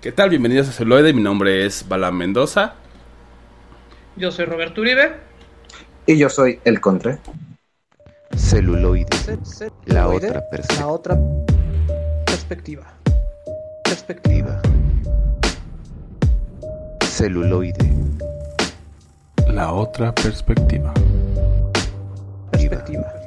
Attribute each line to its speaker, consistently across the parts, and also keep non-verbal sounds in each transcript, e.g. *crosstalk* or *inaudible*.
Speaker 1: ¿Qué tal? Bienvenidos a Celuloide. Mi nombre es Bala Mendoza.
Speaker 2: Yo soy Roberto Uribe.
Speaker 3: Y yo soy El Contre.
Speaker 4: Celuloide. La otra perspectiva.
Speaker 5: La otra perspectiva. Perspectiva.
Speaker 4: Celuloide.
Speaker 1: La otra perspectiva.
Speaker 5: Perspectiva.
Speaker 1: Perspectiva.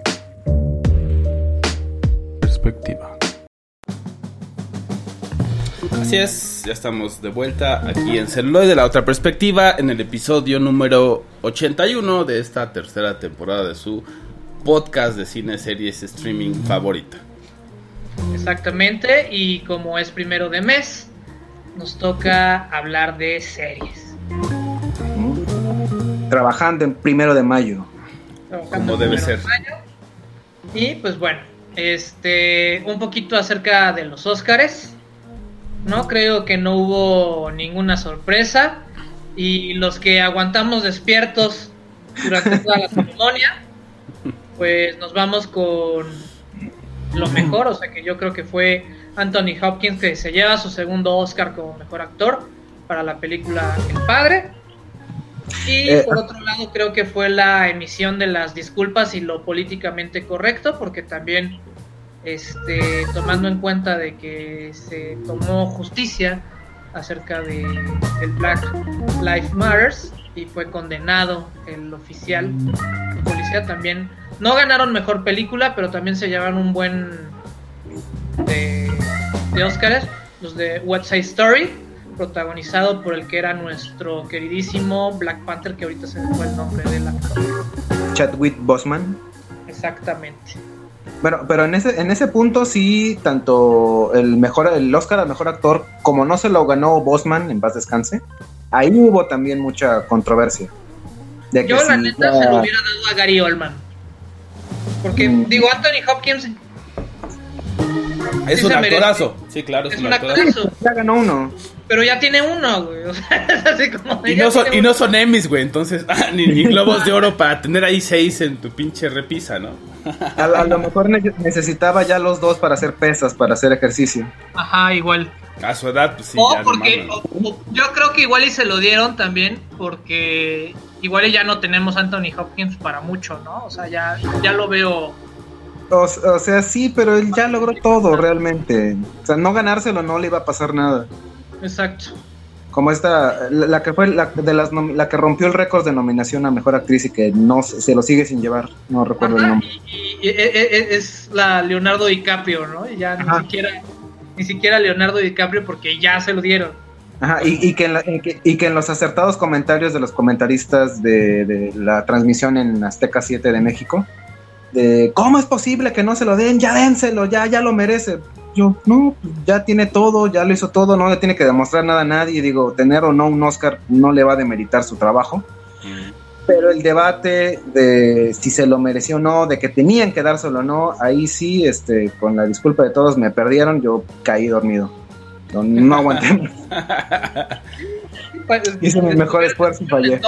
Speaker 1: Así es, ya estamos de vuelta aquí en Celuloide, la otra perspectiva, en el episodio número 81 de esta tercera temporada de su podcast de cine, series, streaming favorita.
Speaker 2: Exactamente. Y como es primero de mes, nos toca hablar de series.
Speaker 3: Trabajando en primero de mayo.
Speaker 2: Trabajando
Speaker 1: Como debe ser.
Speaker 2: de mayo. Y pues bueno, este, un poquito acerca de los Óscares. No creo que no hubo ninguna sorpresa. Y los que aguantamos despiertos durante toda la ceremonia, pues nos vamos con lo mejor. O sea que yo creo que fue Anthony Hopkins que se lleva su segundo Oscar como mejor actor para la película El Padre. Y
Speaker 3: Eh,
Speaker 2: por otro lado creo que fue la emisión de las disculpas y lo políticamente correcto, porque también este, tomando en cuenta de que se tomó justicia acerca de el Black Lives Matters y fue condenado el oficial de policía también no ganaron mejor película pero también se llevaron un buen de, de Oscars los de West Side Story protagonizado por el que era nuestro queridísimo Black Panther que ahorita se me fue el nombre del actor
Speaker 3: Chadwick Boseman.
Speaker 2: exactamente
Speaker 3: Bueno, pero en ese, en ese punto sí, tanto el mejor, el Oscar al mejor actor, como no se lo ganó Bosman, en paz descanse, ahí hubo también mucha controversia. De que
Speaker 2: Yo la neta se lo hubiera dado a Gary Oldman. Porque,
Speaker 3: Mm.
Speaker 2: digo, Anthony Hopkins
Speaker 1: Es
Speaker 2: Sí
Speaker 1: un
Speaker 2: merece.
Speaker 1: actorazo. Sí, claro, es,
Speaker 2: es
Speaker 1: un
Speaker 2: un
Speaker 1: actorazo.
Speaker 2: actorazo,
Speaker 3: ya ganó uno.
Speaker 2: pero ya tiene uno, güey. *laughs* O sea, es así como.
Speaker 1: Y no, son, y no son Emmys, güey, entonces, *laughs* ah, ni, ni globos de oro para tener ahí seis en tu pinche repisa, ¿no?
Speaker 3: A, a lo mejor ne- necesitaba ya los dos para hacer pesas, para hacer ejercicio.
Speaker 2: Ajá, igual.
Speaker 1: A su edad, pues sí,
Speaker 2: o
Speaker 1: ya no
Speaker 2: porque.
Speaker 1: mames.
Speaker 2: o- o- yo creo que igual y se lo dieron también, porque igual y ya no tenemos Anthony Hopkins para mucho, ¿no? O sea, ya, ya lo veo.
Speaker 3: O, o sea, sí, pero él ya logró todo realmente. O sea, no ganárselo no le iba a pasar nada.
Speaker 2: Exacto.
Speaker 3: Como esta, la, la que fue la, de las la que rompió el récord de nominación a mejor actriz y que no se, lo sigue sin llevar. No recuerdo el nombre.
Speaker 2: y, y- y- e- e- es la Leonardo DiCaprio, ¿no? Y ya
Speaker 3: Ajá.
Speaker 2: ni siquiera. Ni siquiera Leonardo DiCaprio porque ya se lo dieron.
Speaker 3: Ajá, y, y que en la- y que, y que en los acertados comentarios de los comentaristas de, de la transmisión en Azteca 7 de México, de cómo es posible que no se lo den, ya dénselo, ya, ya lo merece. Yo, no, pues, ya tiene todo, ya lo hizo todo, no le tiene que demostrar nada a nadie. Digo, tener o no un Oscar no le va a demeritar su trabajo. Pero el debate de si se lo mereció o no, de que tenían que dárselo o no, ahí sí, este, con la disculpa de todos, me perdieron, yo caí dormido. No, no aguanté. *laughs* Hice mi mejor esfuerzo y fallé.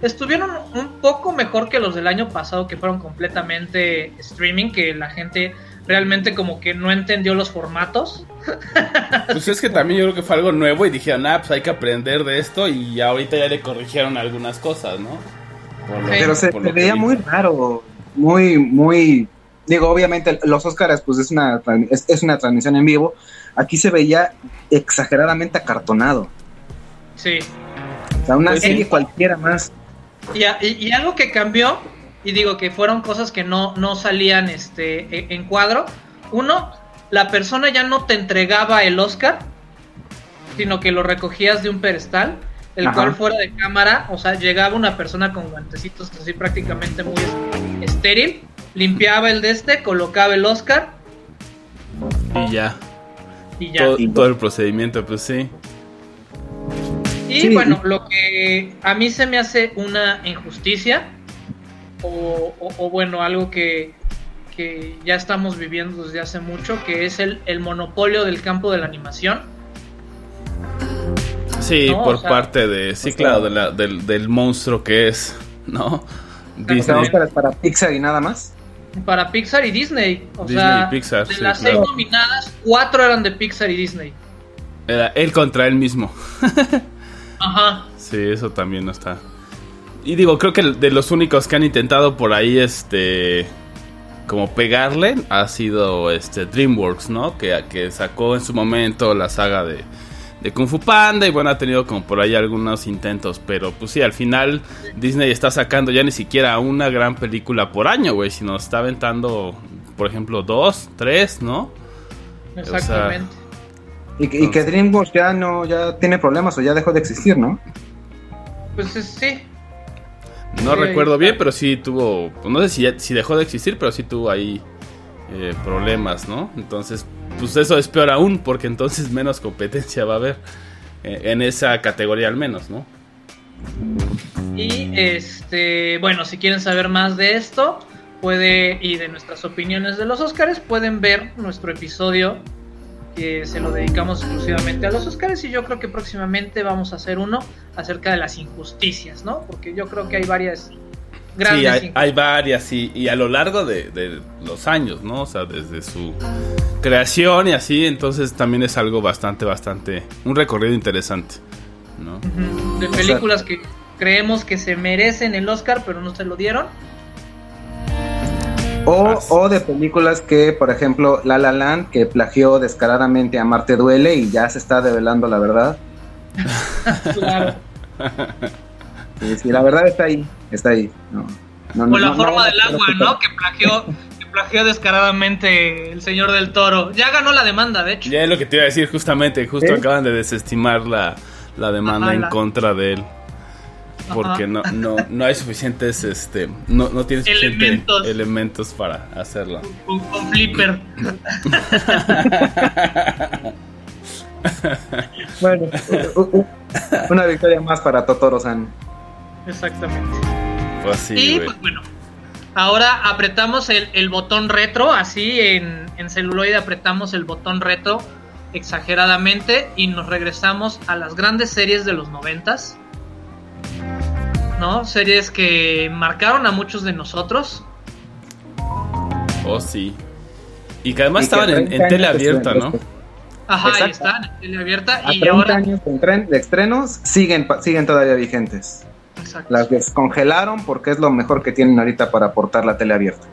Speaker 2: Estuvieron un poco mejor que los del año pasado, que fueron completamente streaming, que la gente realmente como que no entendió los formatos. *laughs*
Speaker 1: Pues es que también yo creo que fue algo nuevo y dijeron, ah, pues hay que aprender de esto y ahorita ya le corrigieron algunas cosas, ¿no? Por lo-
Speaker 3: Pero se,
Speaker 1: por
Speaker 3: veía
Speaker 1: vi.
Speaker 3: muy raro, muy, muy... Digo, obviamente los Oscars pues es una, es, es una transmisión en vivo. Aquí se veía exageradamente acartonado.
Speaker 2: Sí.
Speaker 3: O sea, una
Speaker 1: Pues sí.
Speaker 3: serie cualquiera más.
Speaker 2: Y, a- y- y algo que cambió, y digo que fueron cosas que no, no salían este, e- en cuadro. Uno, la persona ya no te entregaba el Oscar, sino que lo recogías de un pedestal, el
Speaker 3: Ajá.
Speaker 2: cual fuera de cámara, o sea, llegaba una persona con guantecitos así prácticamente muy es- estéril, limpiaba el de este, colocaba el Oscar
Speaker 1: Y ya,
Speaker 2: y ya.
Speaker 1: todo,
Speaker 3: Y-
Speaker 1: todo el procedimiento, pues sí.
Speaker 2: Y
Speaker 3: Sí.
Speaker 2: bueno, lo que a mí se me hace una injusticia, o, o- o bueno, algo que, que ya estamos viviendo desde hace mucho, que es el, el monopolio del campo de la animación.
Speaker 1: Sí,
Speaker 2: No,
Speaker 1: por
Speaker 2: o sea,
Speaker 1: parte de, sí,
Speaker 3: sea-
Speaker 1: claro, de la- del, del monstruo que es, ¿no? Disney.
Speaker 3: Oscars para Pixar y nada más.
Speaker 2: Para Pixar y Disney. O
Speaker 1: Disney
Speaker 2: sea,
Speaker 1: y Pixar,
Speaker 2: de
Speaker 1: sí,
Speaker 2: las
Speaker 1: claro.
Speaker 2: seis nominadas, cuatro eran de Pixar y Disney.
Speaker 1: Era él contra él mismo. *laughs*
Speaker 2: Ajá.
Speaker 1: Sí, eso también no está. Y digo, creo que de los únicos que han intentado por ahí, este, como pegarle, ha sido este DreamWorks, ¿no? Que, que sacó en su momento la saga de, de Kung Fu Panda y bueno, ha tenido como por ahí algunos intentos, pero pues sí, al final Disney está sacando ya ni siquiera una gran película por año, güey, sino está aventando, por ejemplo, dos, tres, ¿no?
Speaker 2: Exactamente.
Speaker 3: Y, que- y que DreamWorks ya no, ya tiene problemas o ya dejó de existir, ¿no?
Speaker 2: Pues es- sí.
Speaker 1: No
Speaker 2: Sí,
Speaker 1: recuerdo bien, pero sí tuvo, pues, no sé si, ya- si dejó de existir, pero sí tuvo ahí eh, problemas, ¿no? Entonces, pues eso es peor aún, porque entonces *laughs* menos competencia va a haber eh, en esa categoría al menos, ¿no?
Speaker 2: Y este, bueno, si quieren saber más de esto, puede y de nuestras opiniones de los Oscars, pueden ver nuestro episodio que se lo dedicamos exclusivamente a los Oscars y yo creo que próximamente vamos a hacer uno acerca de las injusticias, ¿no? Porque yo creo que hay varias grandes
Speaker 1: Sí, hay, varias y, y a lo largo de, de los años, ¿no? O sea, desde su creación y así, entonces también es algo bastante, bastante, un recorrido interesante, ¿no?
Speaker 2: De películas que creemos que se merecen el Oscar, pero no se lo dieron.
Speaker 3: O, o de películas que, por ejemplo, La La Land, que plagió descaradamente a Marte Duele y ya se está develando la verdad.
Speaker 2: Claro.
Speaker 3: Sí, la verdad está ahí, está ahí. No, no,
Speaker 2: O la forma
Speaker 3: no-
Speaker 2: del agua, ¿no? Que plagió, que plagió descaradamente el señor del toro. Ya ganó la demanda, de hecho.
Speaker 1: Ya es lo que te iba a decir justamente, justo
Speaker 3: ¿Eh?
Speaker 1: acaban de desestimar la, la demanda
Speaker 2: Ajá,
Speaker 1: en
Speaker 2: la-
Speaker 1: contra de él. Porque no, no, no hay suficientes, este, no, no tiene suficientes
Speaker 2: Elementos.
Speaker 1: elementos para hacerlo.
Speaker 2: Con, con Flipper. *laughs*
Speaker 3: Bueno, una victoria más para Totoro-san.
Speaker 2: Exactamente.
Speaker 1: Pues sí,
Speaker 2: y pues bueno. Ahora apretamos el, el botón retro, así en, en celuloide apretamos el botón retro exageradamente y nos regresamos a las grandes series de los noventas. ¿No? Series que marcaron a muchos de nosotros.
Speaker 1: Oh, sí. Y que además
Speaker 3: Y que
Speaker 1: estaban en,
Speaker 3: 30
Speaker 1: en tele abierta, ¿no?
Speaker 2: Ajá, ahí
Speaker 3: Exacto.
Speaker 2: están, en tele abierta.
Speaker 3: A
Speaker 2: Y
Speaker 3: 30
Speaker 2: ahora.
Speaker 3: años de, estrenos siguen, siguen todavía vigentes.
Speaker 2: Exacto.
Speaker 3: Las descongelaron porque es lo mejor que tienen ahorita para aportar la tele abierta.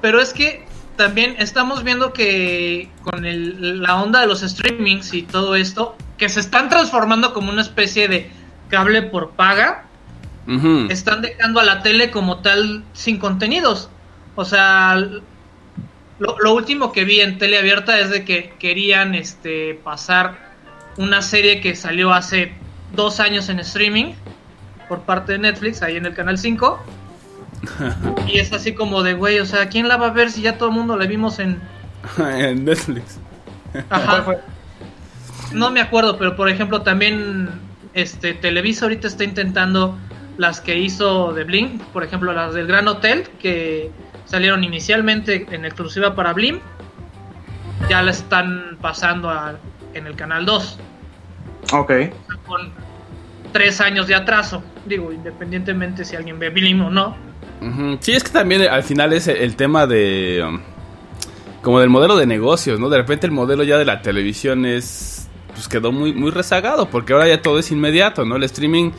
Speaker 2: Pero es que también estamos viendo que con el- la onda de los streamings y todo esto, que se están transformando como una especie de cable por paga, Están dejando a la tele como tal sin contenidos. O sea, lo, lo último que vi en tele abierta es de que querían este pasar una serie que salió hace dos años en streaming por parte de Netflix, ahí en el canal 5. *laughs* y es así como de, güey, o sea, ¿quién la va a ver si ya todo el mundo la vimos en... *laughs*
Speaker 1: en Netflix.
Speaker 2: Ajá. No me acuerdo, pero por ejemplo también este Televisa ahorita está intentando las que hizo de Blim, por ejemplo las del Gran Hotel que salieron inicialmente en exclusiva para Blim, ya la están pasando a- en el canal 2
Speaker 3: Ok.
Speaker 2: con tres años de atraso, digo independientemente si alguien ve Blim o no.
Speaker 1: Sí, es que también al final es el tema de... um, como del modelo de negocios, ¿no? De repente el modelo ya de la televisión es... Pues quedó muy, muy rezagado, porque ahora ya todo es inmediato, ¿no? El streaming,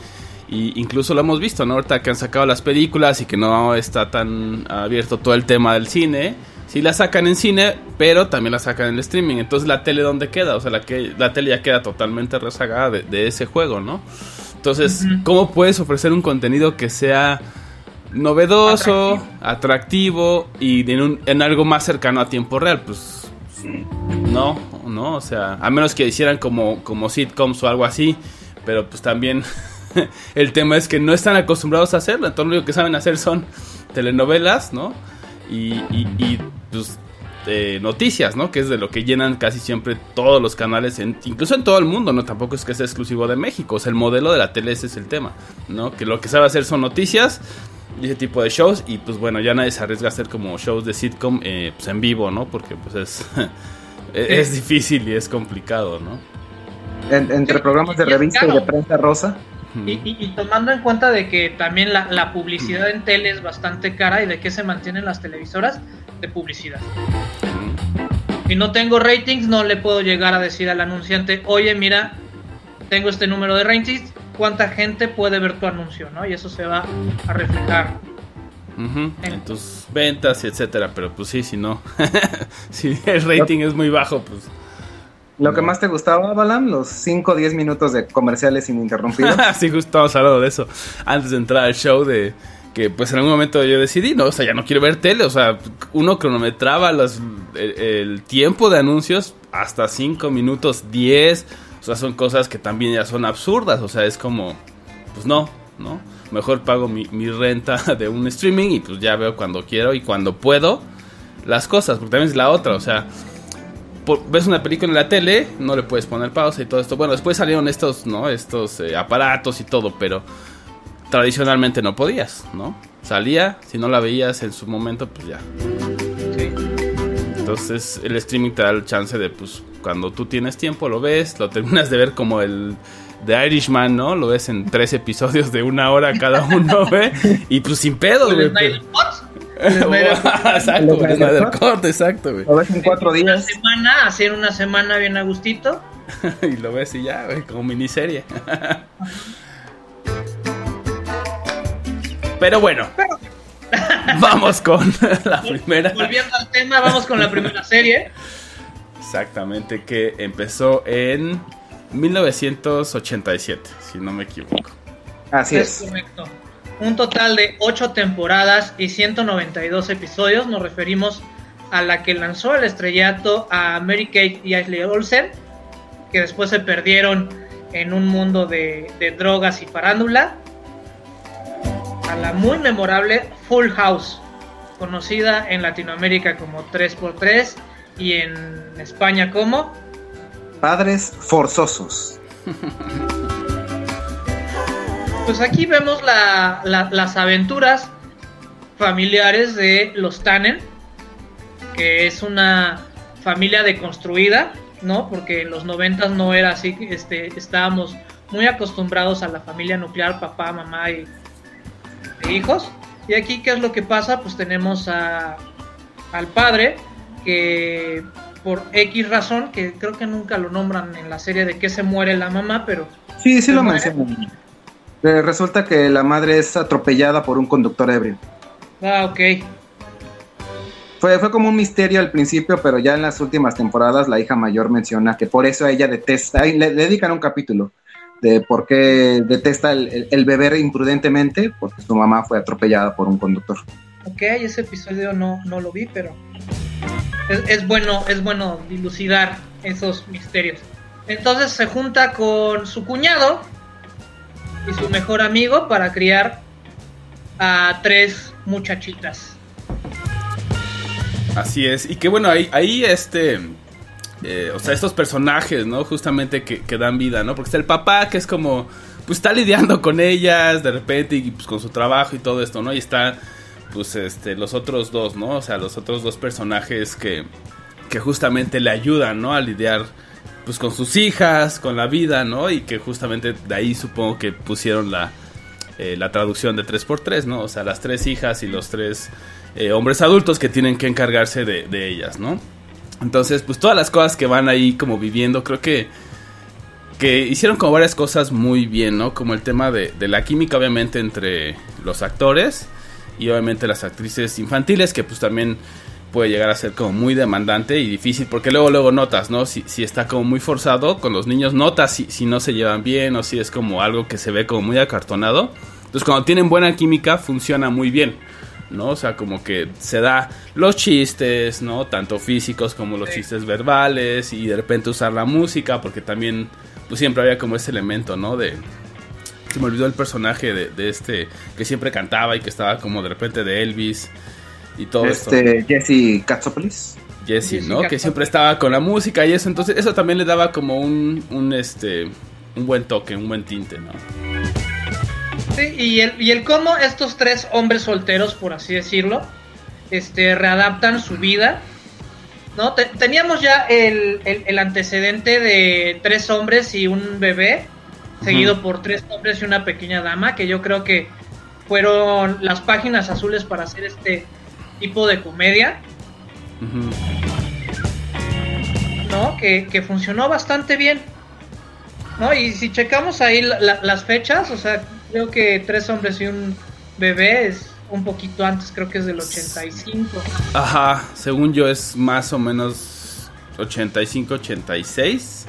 Speaker 1: y incluso lo hemos visto, ¿no? Ahorita que han sacado las películas y que no está tan abierto todo el tema del cine. Sí la sacan en cine, pero también la sacan en el streaming. Entonces la tele, ¿dónde queda? O sea, la, que, la tele ya queda totalmente rezagada de, de ese juego, ¿no? Entonces. ¿cómo puedes ofrecer un contenido que sea novedoso, atractivo, y en, un- en algo más cercano a tiempo real? Pues no, no, o sea, a menos que hicieran como, como sitcoms o algo así, pero pues también *laughs* el tema es que no están acostumbrados a hacerlo, entonces lo único que saben hacer son telenovelas, ¿no? Y, y, y, pues eh, noticias, ¿no? Que es de lo que llenan casi siempre todos los canales, en- incluso en todo el mundo, ¿no? Tampoco es que sea exclusivo de México, o sea, el modelo de la tele ese es el tema, ¿no? Que lo que sabe hacer son noticias y ese tipo de shows y pues bueno, ya nadie se arriesga a hacer como shows de sitcom eh, pues en vivo, ¿no? Porque pues es, *laughs* es difícil y es complicado, ¿no?
Speaker 3: En- entre programas de revista y de prensa rosa.
Speaker 2: Y, y- y tomando en cuenta de que también la, la publicidad en tele es bastante cara y de qué se mantienen las televisoras de publicidad. Si no tengo ratings, no le puedo llegar a decir al anunciante, oye, mira, tengo este número de ratings, ¿cuánta gente puede ver tu anuncio? ¿no? Y eso se va a reflejar
Speaker 1: Ujú, En tus ventas y etcétera. Pero pues sí, si no. *laughs* si el rating es muy bajo, pues.
Speaker 3: ¿Lo que más te gustaba, Balam? Los 5 o 10 minutos de comerciales ininterrumpidos. *laughs*
Speaker 1: sí, justo estábamos hablando de eso. Antes de entrar al show de que pues en algún momento yo decidí, no, o sea, ya no quiero ver tele, o sea, uno cronometraba los, el, el tiempo de anuncios hasta 5 minutos 10, o sea, son cosas que también ya son absurdas, o sea, es como, pues no, ¿no? Mejor pago mi, mi renta *laughs* de un streaming y pues ya veo cuando quiero y cuando puedo las cosas, porque también es la otra, o sea, ves una película en la tele, no le puedes poner pausa y todo esto. Bueno, después salieron estos, ¿no? Estos eh, aparatos y todo, pero tradicionalmente no podías, ¿no? Salía, si no la veías en su momento, pues ya.
Speaker 2: Sí.
Speaker 1: Entonces el streaming te da el chance de, pues, cuando tú tienes tiempo, lo ves, lo terminas de ver como el The Irishman, ¿no? Lo ves en tres episodios de una hora cada uno, ¿ve? *laughs* Y pues sin pedo,
Speaker 2: ¿El
Speaker 1: güey. *laughs* Exacto, exacto, güey.
Speaker 3: Lo ves en 4
Speaker 2: Una
Speaker 3: días.
Speaker 2: semana, hacer una semana bien a gustito. *laughs*
Speaker 1: y lo ves y ya, güey, como miniserie. *laughs* Pero bueno, vamos con la primera.
Speaker 2: Volviendo al tema, vamos con la primera serie.
Speaker 1: Exactamente, que empezó en 1987, si no me equivoco.
Speaker 3: Así
Speaker 2: es
Speaker 3: es.
Speaker 2: correcto. Un total de 8 temporadas y 192 episodios. Nos referimos a la que lanzó el estrellato a Mary Kate y Ashley Olsen, que después se perdieron en un mundo de, de drogas y farándula. A la muy memorable Full House, conocida en Latinoamérica como 3x3 y en España como
Speaker 3: Padres forzosos. *laughs*
Speaker 2: Pues aquí vemos la- la- las aventuras familiares de los Tannen, que es una familia deconstruida, ¿no? Porque en los noventas no era así, este, estábamos muy acostumbrados a la familia nuclear, papá, mamá y e hijos. Y aquí, ¿qué es lo que pasa? Pues tenemos a, al padre que por X razón, que creo que nunca lo nombran en la serie de que se muere la mamá, pero
Speaker 3: Sí, sí lo
Speaker 2: ¿Cómo
Speaker 3: mencionan. Eh, resulta que la madre es atropellada por un conductor ebrio.
Speaker 2: ah, ok.
Speaker 3: Fue, fue como un misterio al principio, pero ya en las últimas temporadas la hija mayor menciona que por eso ella detesta, le, le dedican un capítulo de por qué detesta el, el- el beber imprudentemente, porque su mamá fue atropellada por un conductor.
Speaker 2: Ok, ese episodio no, no lo vi, pero es, es bueno, es bueno dilucidar esos misterios. Entonces se junta con su cuñado y su mejor amigo para criar a tres muchachitas.
Speaker 1: Así es, y que bueno, ahí, este, eh, o sea, estos personajes, ¿no? Justamente que, que dan vida, ¿no? Porque está el papá que es como, pues está lidiando con ellas de repente y pues con su trabajo y todo esto, ¿no? Y está, pues, este, los otros dos, ¿no? O sea, los otros dos personajes que, que justamente le ayudan, ¿no? A lidiar, pues, con sus hijas, con la vida, ¿no? Y que justamente de ahí supongo que pusieron la, eh, la traducción de 3x3, ¿no? O sea, las tres hijas y los tres eh, hombres adultos que tienen que encargarse de, de ellas, ¿no? Entonces, pues todas las cosas que van ahí como viviendo, creo que, que hicieron como varias cosas muy bien, ¿no? Como el tema de, de la química, obviamente, entre los actores y obviamente las actrices infantiles, que pues también puede llegar a ser como muy demandante y difícil, porque luego, luego notas, ¿no? Si, si está como muy forzado con los niños, notas si, si no se llevan bien o si es como algo que se ve como muy acartonado. Entonces, cuando tienen buena química, funciona muy bien. ¿no? O sea, como que se da los chistes, ¿no? Tanto físicos como los
Speaker 2: Sí.
Speaker 1: chistes verbales y de repente usar la música, porque también, pues siempre había como ese elemento, ¿no? De... Se me olvidó el personaje de, de este que siempre cantaba y que estaba como de repente de Elvis y todo esto.
Speaker 3: Este, Jesse Katsopoulos.
Speaker 1: Jesse,
Speaker 2: Jesse
Speaker 1: ¿no? Que siempre estaba con la música y eso, entonces eso también le daba como un, un este, un buen toque, un buen tinte, ¿no?
Speaker 2: Sí, y el, y el cómo estos tres hombres solteros, por así decirlo, este, readaptan su vida. ¿no? Te- teníamos ya el, el- el antecedente de tres hombres y un bebé, seguido por tres hombres y una pequeña dama, que yo creo que fueron las páginas azules para hacer este tipo de comedia. ¿no? Que, que funcionó bastante bien. ¿No? Y si checamos ahí la- la- las fechas, o sea, creo que Tres hombres y un bebé es un poquito antes, creo que es del 85.
Speaker 1: Ajá, según yo es más o menos 85, 86.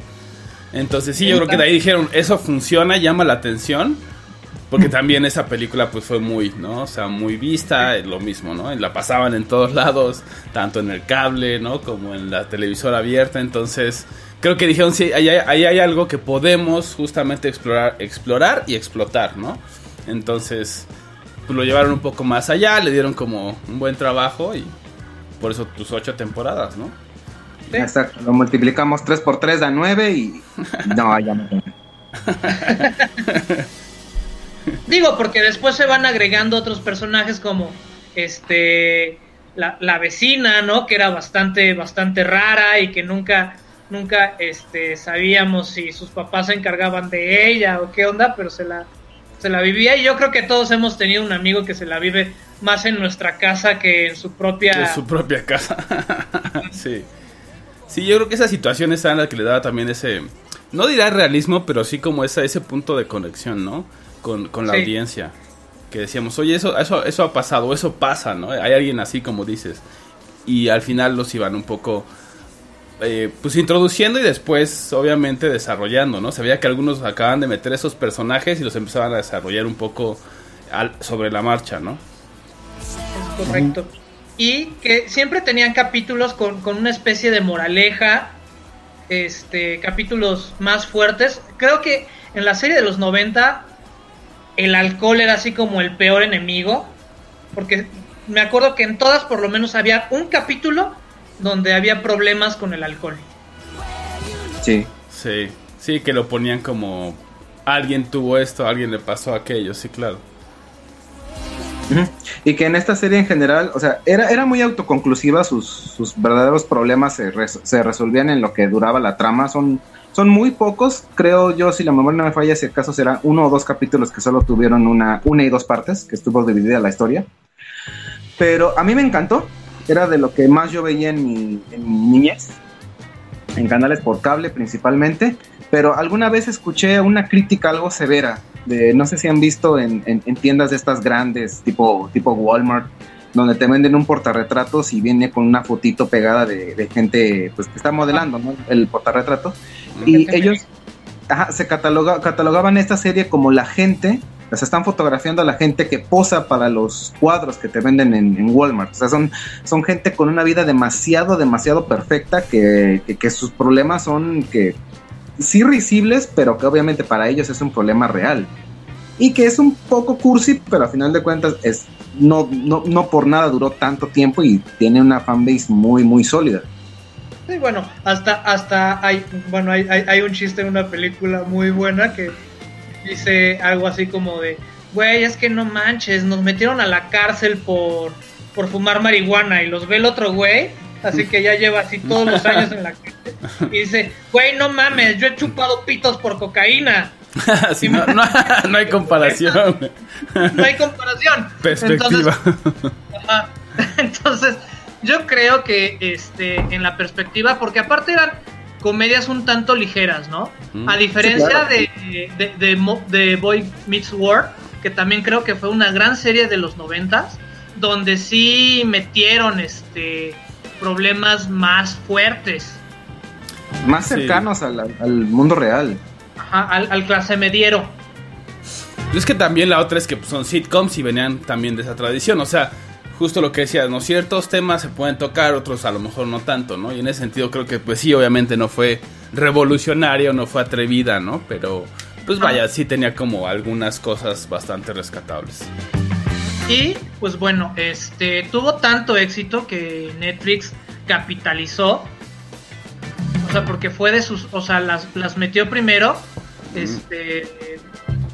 Speaker 1: Entonces sí, yo creo que de ahí dijeron, eso funciona, llama la atención. Porque también esa película pues fue muy, ¿no? O sea, muy vista, lo mismo, ¿no? La pasaban en todos lados, tanto en el cable, ¿no? Como en la televisora abierta. Entonces, creo que dijeron, sí, ahí hay, ahí hay algo que podemos justamente explorar, explorar y explotar, ¿no? Entonces, pues lo llevaron un poco más allá, le dieron como un buen trabajo y por eso tus ocho temporadas, ¿no?
Speaker 2: Sí.
Speaker 3: Exacto, lo multiplicamos 3 por 3 da 9 y... *laughs* No, ya no. *laughs*
Speaker 2: Digo, porque después se van agregando otros personajes como este la, la vecina, ¿no? Que era bastante, bastante rara y que nunca, nunca este, sabíamos si sus papás se encargaban de ella o qué onda, pero se la, se la vivía. Y yo creo que todos hemos tenido un amigo que se la vive más en nuestra casa que en su propia.
Speaker 1: Su propia casa. *laughs* sí. Sí, yo creo que esa situación es la que le daba también ese, no dirá realismo, pero sí como esa, ese punto de conexión, ¿no? Con, con la
Speaker 2: Sí.
Speaker 1: audiencia. Que decíamos, oye, eso, eso, eso ha pasado, eso pasa, ¿no? Hay alguien así como dices. Y al final los iban un poco, eh, pues introduciendo y después, obviamente, desarrollando, ¿no? Se veía que algunos acaban de meter esos personajes y los empezaban a desarrollar un poco al- sobre la marcha, ¿no?
Speaker 2: Es correcto. Y que siempre tenían capítulos con, con una especie de moraleja, este, capítulos más fuertes. Creo que en la serie de los 90 el alcohol era así como el peor enemigo, porque me acuerdo que en todas por lo menos había un capítulo donde había problemas con el alcohol.
Speaker 3: Sí.
Speaker 1: Sí, sí, que lo ponían como alguien tuvo esto, alguien le pasó aquello, sí, claro.
Speaker 3: Y que en esta serie en general, o sea, era, era muy autoconclusiva, sus, sus verdaderos problemas se, res- se resolvían en lo que duraba la trama, son, son muy pocos, creo yo, si la memoria no me falla, si acaso será uno o dos capítulos que solo tuvieron una, una y dos partes, que estuvo dividida la historia. Pero a mí me encantó, era de lo que más yo veía en mi, en mi niñez, en canales por cable principalmente, pero alguna vez escuché una crítica algo severa, de, no sé si han visto en, en- en tiendas de estas grandes, tipo, tipo Walmart, donde te venden un portarretratos y viene con una fotito pegada de, de gente pues, que está modelando ¿no? el portarretrato. Y ellos ajá, se cataloga- catalogaban esta serie como la gente, o sea, están fotografiando a la gente que posa para los cuadros que te venden en, en Walmart. O sea, son, son gente con una vida demasiado, demasiado perfecta que, que, que sus problemas son que sí risibles, pero que obviamente para ellos es un problema real. Y que es un poco cursi, pero a final de cuentas es no, no, no por nada duró tanto tiempo y tiene una fanbase muy, muy sólida.
Speaker 2: Sí, bueno, hasta, hasta hay, bueno, hay, hay, hay un chiste en una película muy buena que dice algo así como de, güey, es que no manches, nos metieron a la cárcel por, por fumar marihuana y los ve el otro güey, así que ya lleva así todos los años en la cárcel y dice, güey, no mames, yo he chupado pitos por cocaína, *laughs*
Speaker 1: Sí, no, no, *laughs* no hay comparación.
Speaker 2: no hay comparación.
Speaker 1: Perspectiva.
Speaker 2: Entonces, Ajá. *laughs* Entonces, yo creo que este, en la perspectiva, porque aparte eran comedias un tanto ligeras, ¿no?
Speaker 1: Mm.
Speaker 2: A diferencia
Speaker 3: Sí, claro.
Speaker 2: de, de, de Boy Meets World, que también creo que fue una gran serie de los noventas, donde sí metieron este problemas más fuertes
Speaker 3: Más
Speaker 1: Sí.
Speaker 3: cercanos al, al mundo real.
Speaker 2: ajá, al, al clase mediero.
Speaker 1: Y es que también la otra es que pues, son sitcoms y venían también de esa tradición. O sea, justo lo que decías, ¿no? Ciertos temas se pueden tocar, otros a lo mejor no tanto, ¿no? Y en ese sentido creo que, pues sí, obviamente no fue revolucionaria o no fue atrevida, ¿no? Pero, pues vaya, sí tenía como algunas cosas bastante rescatables.
Speaker 2: Y pues bueno, este tuvo tanto éxito que Netflix capitalizó. O sea, porque fue de sus, o sea, las, las metió primero, este,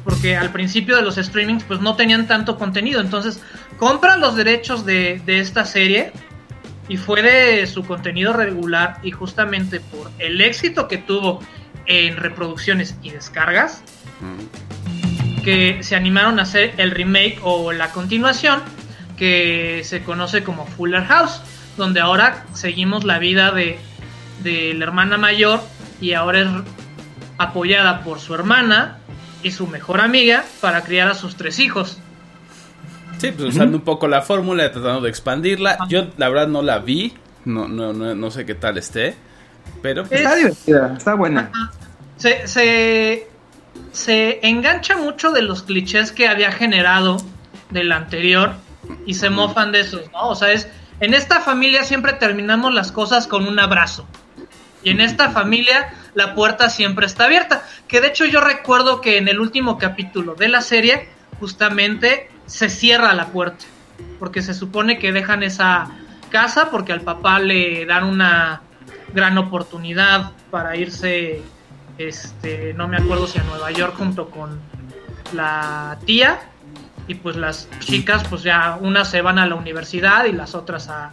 Speaker 2: porque al principio de los streamings pues no tenían tanto contenido, entonces compran los derechos de, de esta serie y fue de su contenido regular y justamente por el éxito que tuvo en reproducciones y descargas,
Speaker 1: Mm.
Speaker 2: que se animaron a hacer el remake o la continuación que se conoce como Fuller House, donde ahora seguimos la vida de, de la hermana mayor y ahora es apoyada por su hermana y su mejor amiga para criar a sus tres hijos.
Speaker 1: Sí, pues usando un poco la fórmula, tratando de expandirla. Yo, la verdad, no la vi. No, no, no, no sé qué tal esté. Pero, pues,
Speaker 3: Está divertida, está buena.
Speaker 2: Se, se, se engancha mucho de los clichés que había generado del anterior y se mofan de esos, ¿no? O sea, es, en esta familia siempre terminamos las cosas con un abrazo. Y en esta familia la puerta siempre está abierta. Que de hecho yo recuerdo que en el último capítulo de la serie justamente se cierra la puerta. Porque se supone que dejan esa casa porque al papá le dan una gran oportunidad para irse, este, no me acuerdo si a Nueva York junto con la tía. Y pues las chicas, pues ya unas se van a la universidad y las otras a,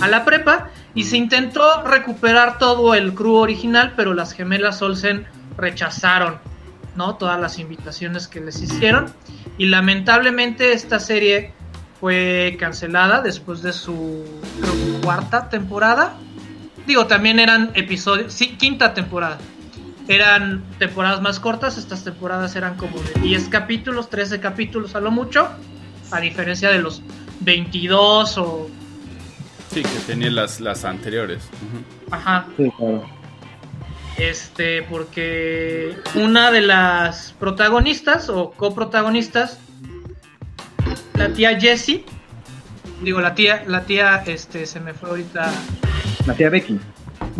Speaker 2: a la prepa. Y se intentó recuperar todo el crew original, pero las gemelas Olsen rechazaron, ¿no? Todas las invitaciones que les hicieron. Y lamentablemente esta serie fue cancelada después de su creo, cuarta temporada. Digo, también eran episodios, sí, quinta temporada. Eran temporadas más cortas, estas temporadas eran como de 10 capítulos, 13 capítulos a lo mucho, a diferencia de los 22 o...
Speaker 1: sí, que tenía las, las anteriores.
Speaker 2: Ajá,
Speaker 3: Sí, claro.
Speaker 2: Este, porque una de las protagonistas o coprotagonistas, la tía Jessie, digo, la tía, la tía, este, se me fue ahorita,
Speaker 3: La tía Becky.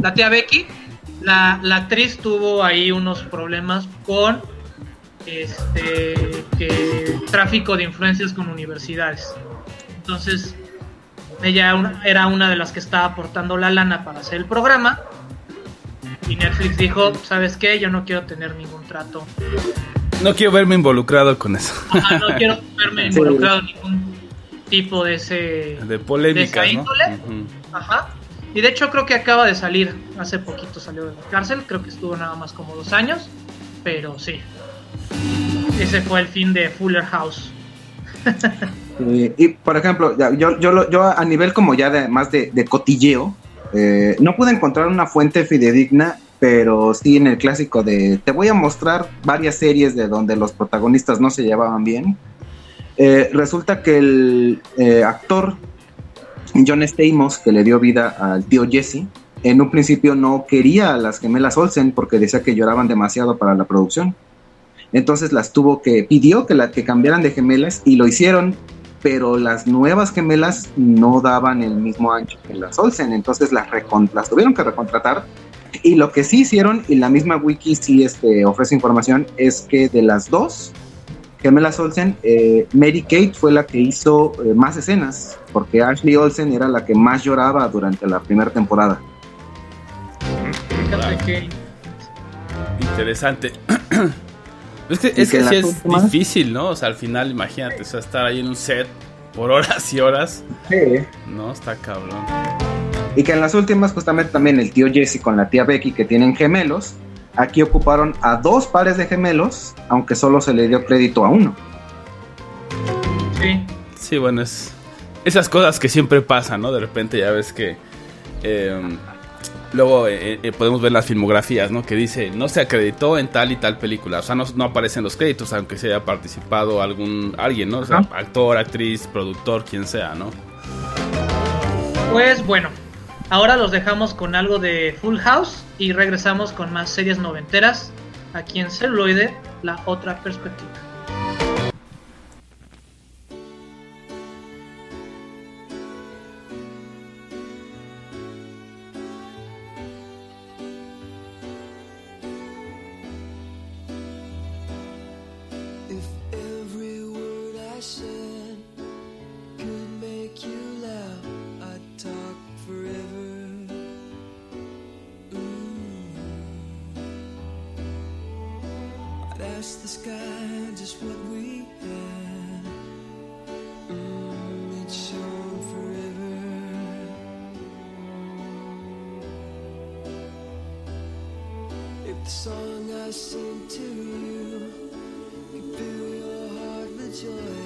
Speaker 2: la tía Becky, la, la actriz tuvo ahí unos problemas con este que tráfico de influencias con universidades. Entonces, ella una- era una de las que estaba aportando la lana para hacer el programa. Y Netflix dijo, ¿sabes qué? Yo no quiero tener ningún trato.
Speaker 1: No quiero verme involucrado con eso.
Speaker 2: Ajá, no quiero verme *laughs*
Speaker 3: Sí.
Speaker 2: involucrado en ningún tipo de ese...
Speaker 1: De
Speaker 2: ¿De
Speaker 1: polémica,
Speaker 2: esa
Speaker 1: ¿no?
Speaker 2: índole? Ajá. Y de hecho creo que acaba de salir. Hace poquito salió de la cárcel. Creo que estuvo nada más como dos años. Pero sí. Ese fue el fin de Fuller House. *laughs*
Speaker 3: Y por ejemplo, ya, yo, yo, lo- yo a nivel como ya de más de, de cotilleo, eh, no pude encontrar una fuente fidedigna, pero sí en el clásico de te voy a mostrar varias series de donde los protagonistas no se llevaban bien. Eh, resulta que el eh, actor John Stamos, que le dio vida al tío Jesse, en un principio no quería a las gemelas Olsen porque decía que lloraban demasiado para la producción. Entonces las tuvo que, pidió que, la, que cambiaran de gemelas y lo hicieron, pero las nuevas gemelas no daban el mismo ancho que las Olsen, entonces las, recon- las tuvieron que recontratar. Y lo que sí hicieron, y la misma wiki sí este, ofrece información, es que de las dos gemelas Olsen, eh, Mary Kate fue la que hizo eh, más escenas, porque Ashley Olsen era la que más lloraba durante la primera temporada.
Speaker 2: Fíjate
Speaker 1: Wow.
Speaker 2: que
Speaker 1: Interesante. *clears throat* es que, es,
Speaker 3: que
Speaker 1: sí es difícil, ¿no? O sea, al final, imagínate, o sea, estar ahí en un set por horas y horas. No, está cabrón.
Speaker 3: Y que en las últimas, justamente también el tío Jesse con la tía Becky, que tienen gemelos, aquí ocuparon a dos pares de gemelos, aunque solo se le dio crédito a uno.
Speaker 2: sí.
Speaker 1: Sí, bueno, es esas cosas que siempre pasan, ¿no? De repente ya ves que eh, luego eh, eh, podemos ver las filmografías, ¿no? Que dice, no se acreditó en tal y tal película. O sea, no, no aparecen los créditos, aunque se haya participado algún alguien, ¿no? O sea, actor, actriz, productor, quien sea, ¿no?
Speaker 2: Pues bueno, ahora los dejamos con algo de Full House y regresamos con más series noventeras aquí en Celuloide, la otra perspectiva.
Speaker 6: Ooh. The sky just what we had. Mm, it forever. If the song I sing to you you fill your heart with joy,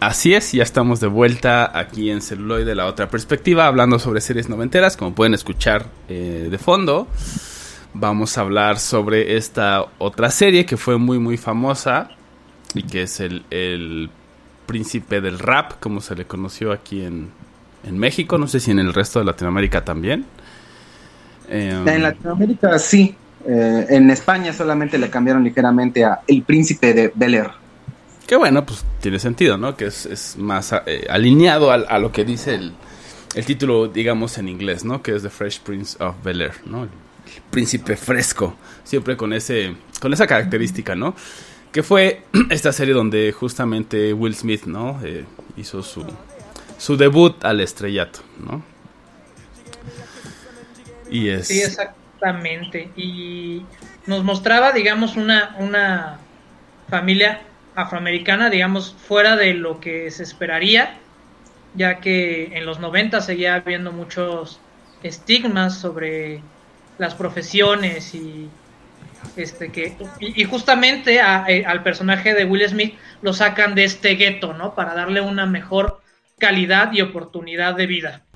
Speaker 1: Así es, ya estamos de vuelta aquí en Celuloide, la otra perspectiva, hablando sobre series noventeras, como pueden escuchar eh, de fondo. Vamos a hablar sobre esta otra serie que fue muy muy famosa y que es el, el príncipe del rap, como se le conoció aquí en, en México, no sé si en el resto de Latinoamérica también. Eh,
Speaker 3: En Latinoamérica sí. Eh, en España solamente le cambiaron ligeramente a El Príncipe de Bel Air.
Speaker 1: Que bueno, pues tiene sentido, ¿no? Que es, es más eh, alineado al- a, lo que dice el, el título, digamos, en inglés, ¿no? Que es The Fresh Prince of Bel Air, ¿no? El, príncipe fresco, siempre con ese con esa característica, ¿no? Que fue *clears throat* esta serie donde justamente Will Smith, ¿no? Eh, hizo su, su debut al estrellato, ¿no? Y es...
Speaker 2: Sí, exactamente. Y nos mostraba, digamos, una, una familia afroamericana, digamos, fuera de lo que se esperaría, ya que en los 90 seguía habiendo muchos estigmas sobre las profesiones y este que y, y justamente a- eh, al personaje de Will Smith lo sacan de este gueto, ¿no? Para darle una mejor calidad y oportunidad de vida.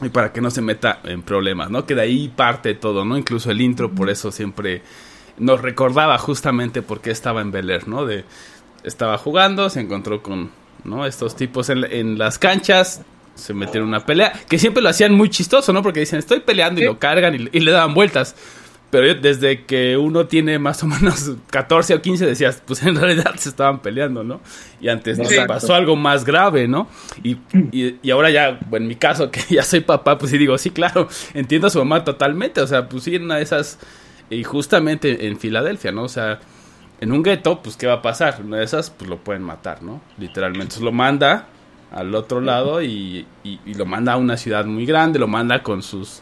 Speaker 1: y para que no se meta en problemas, ¿no? Que de ahí parte todo, ¿no? Incluso el intro, por eso siempre nos recordaba justamente por qué estaba en Bel Air, ¿no? De, estaba jugando, se encontró con, ¿no? Estos tipos en, en las canchas, se metieron en una pelea, que siempre lo hacían muy chistoso, ¿no? Porque dicen, estoy peleando y lo cargan y, y le daban vueltas. Pero desde que uno tiene más o menos 14 o 15 decías, pues en realidad se estaban peleando, ¿no? Y antes no se
Speaker 3: Exacto.
Speaker 1: pasó algo más grave, ¿no? Y, y, y ahora ya, en mi caso, *laughs* que ya soy papá, pues sí digo, sí, claro, entiendo a su mamá totalmente. O sea, pues sí, en una de esas, y justamente en Filadelfia, ¿no? O sea, en un gueto, pues ¿qué va a pasar? Una de esas, pues lo pueden matar, ¿no? Literalmente. Entonces lo manda al otro lado y, y- y lo manda a una ciudad muy grande, lo manda con sus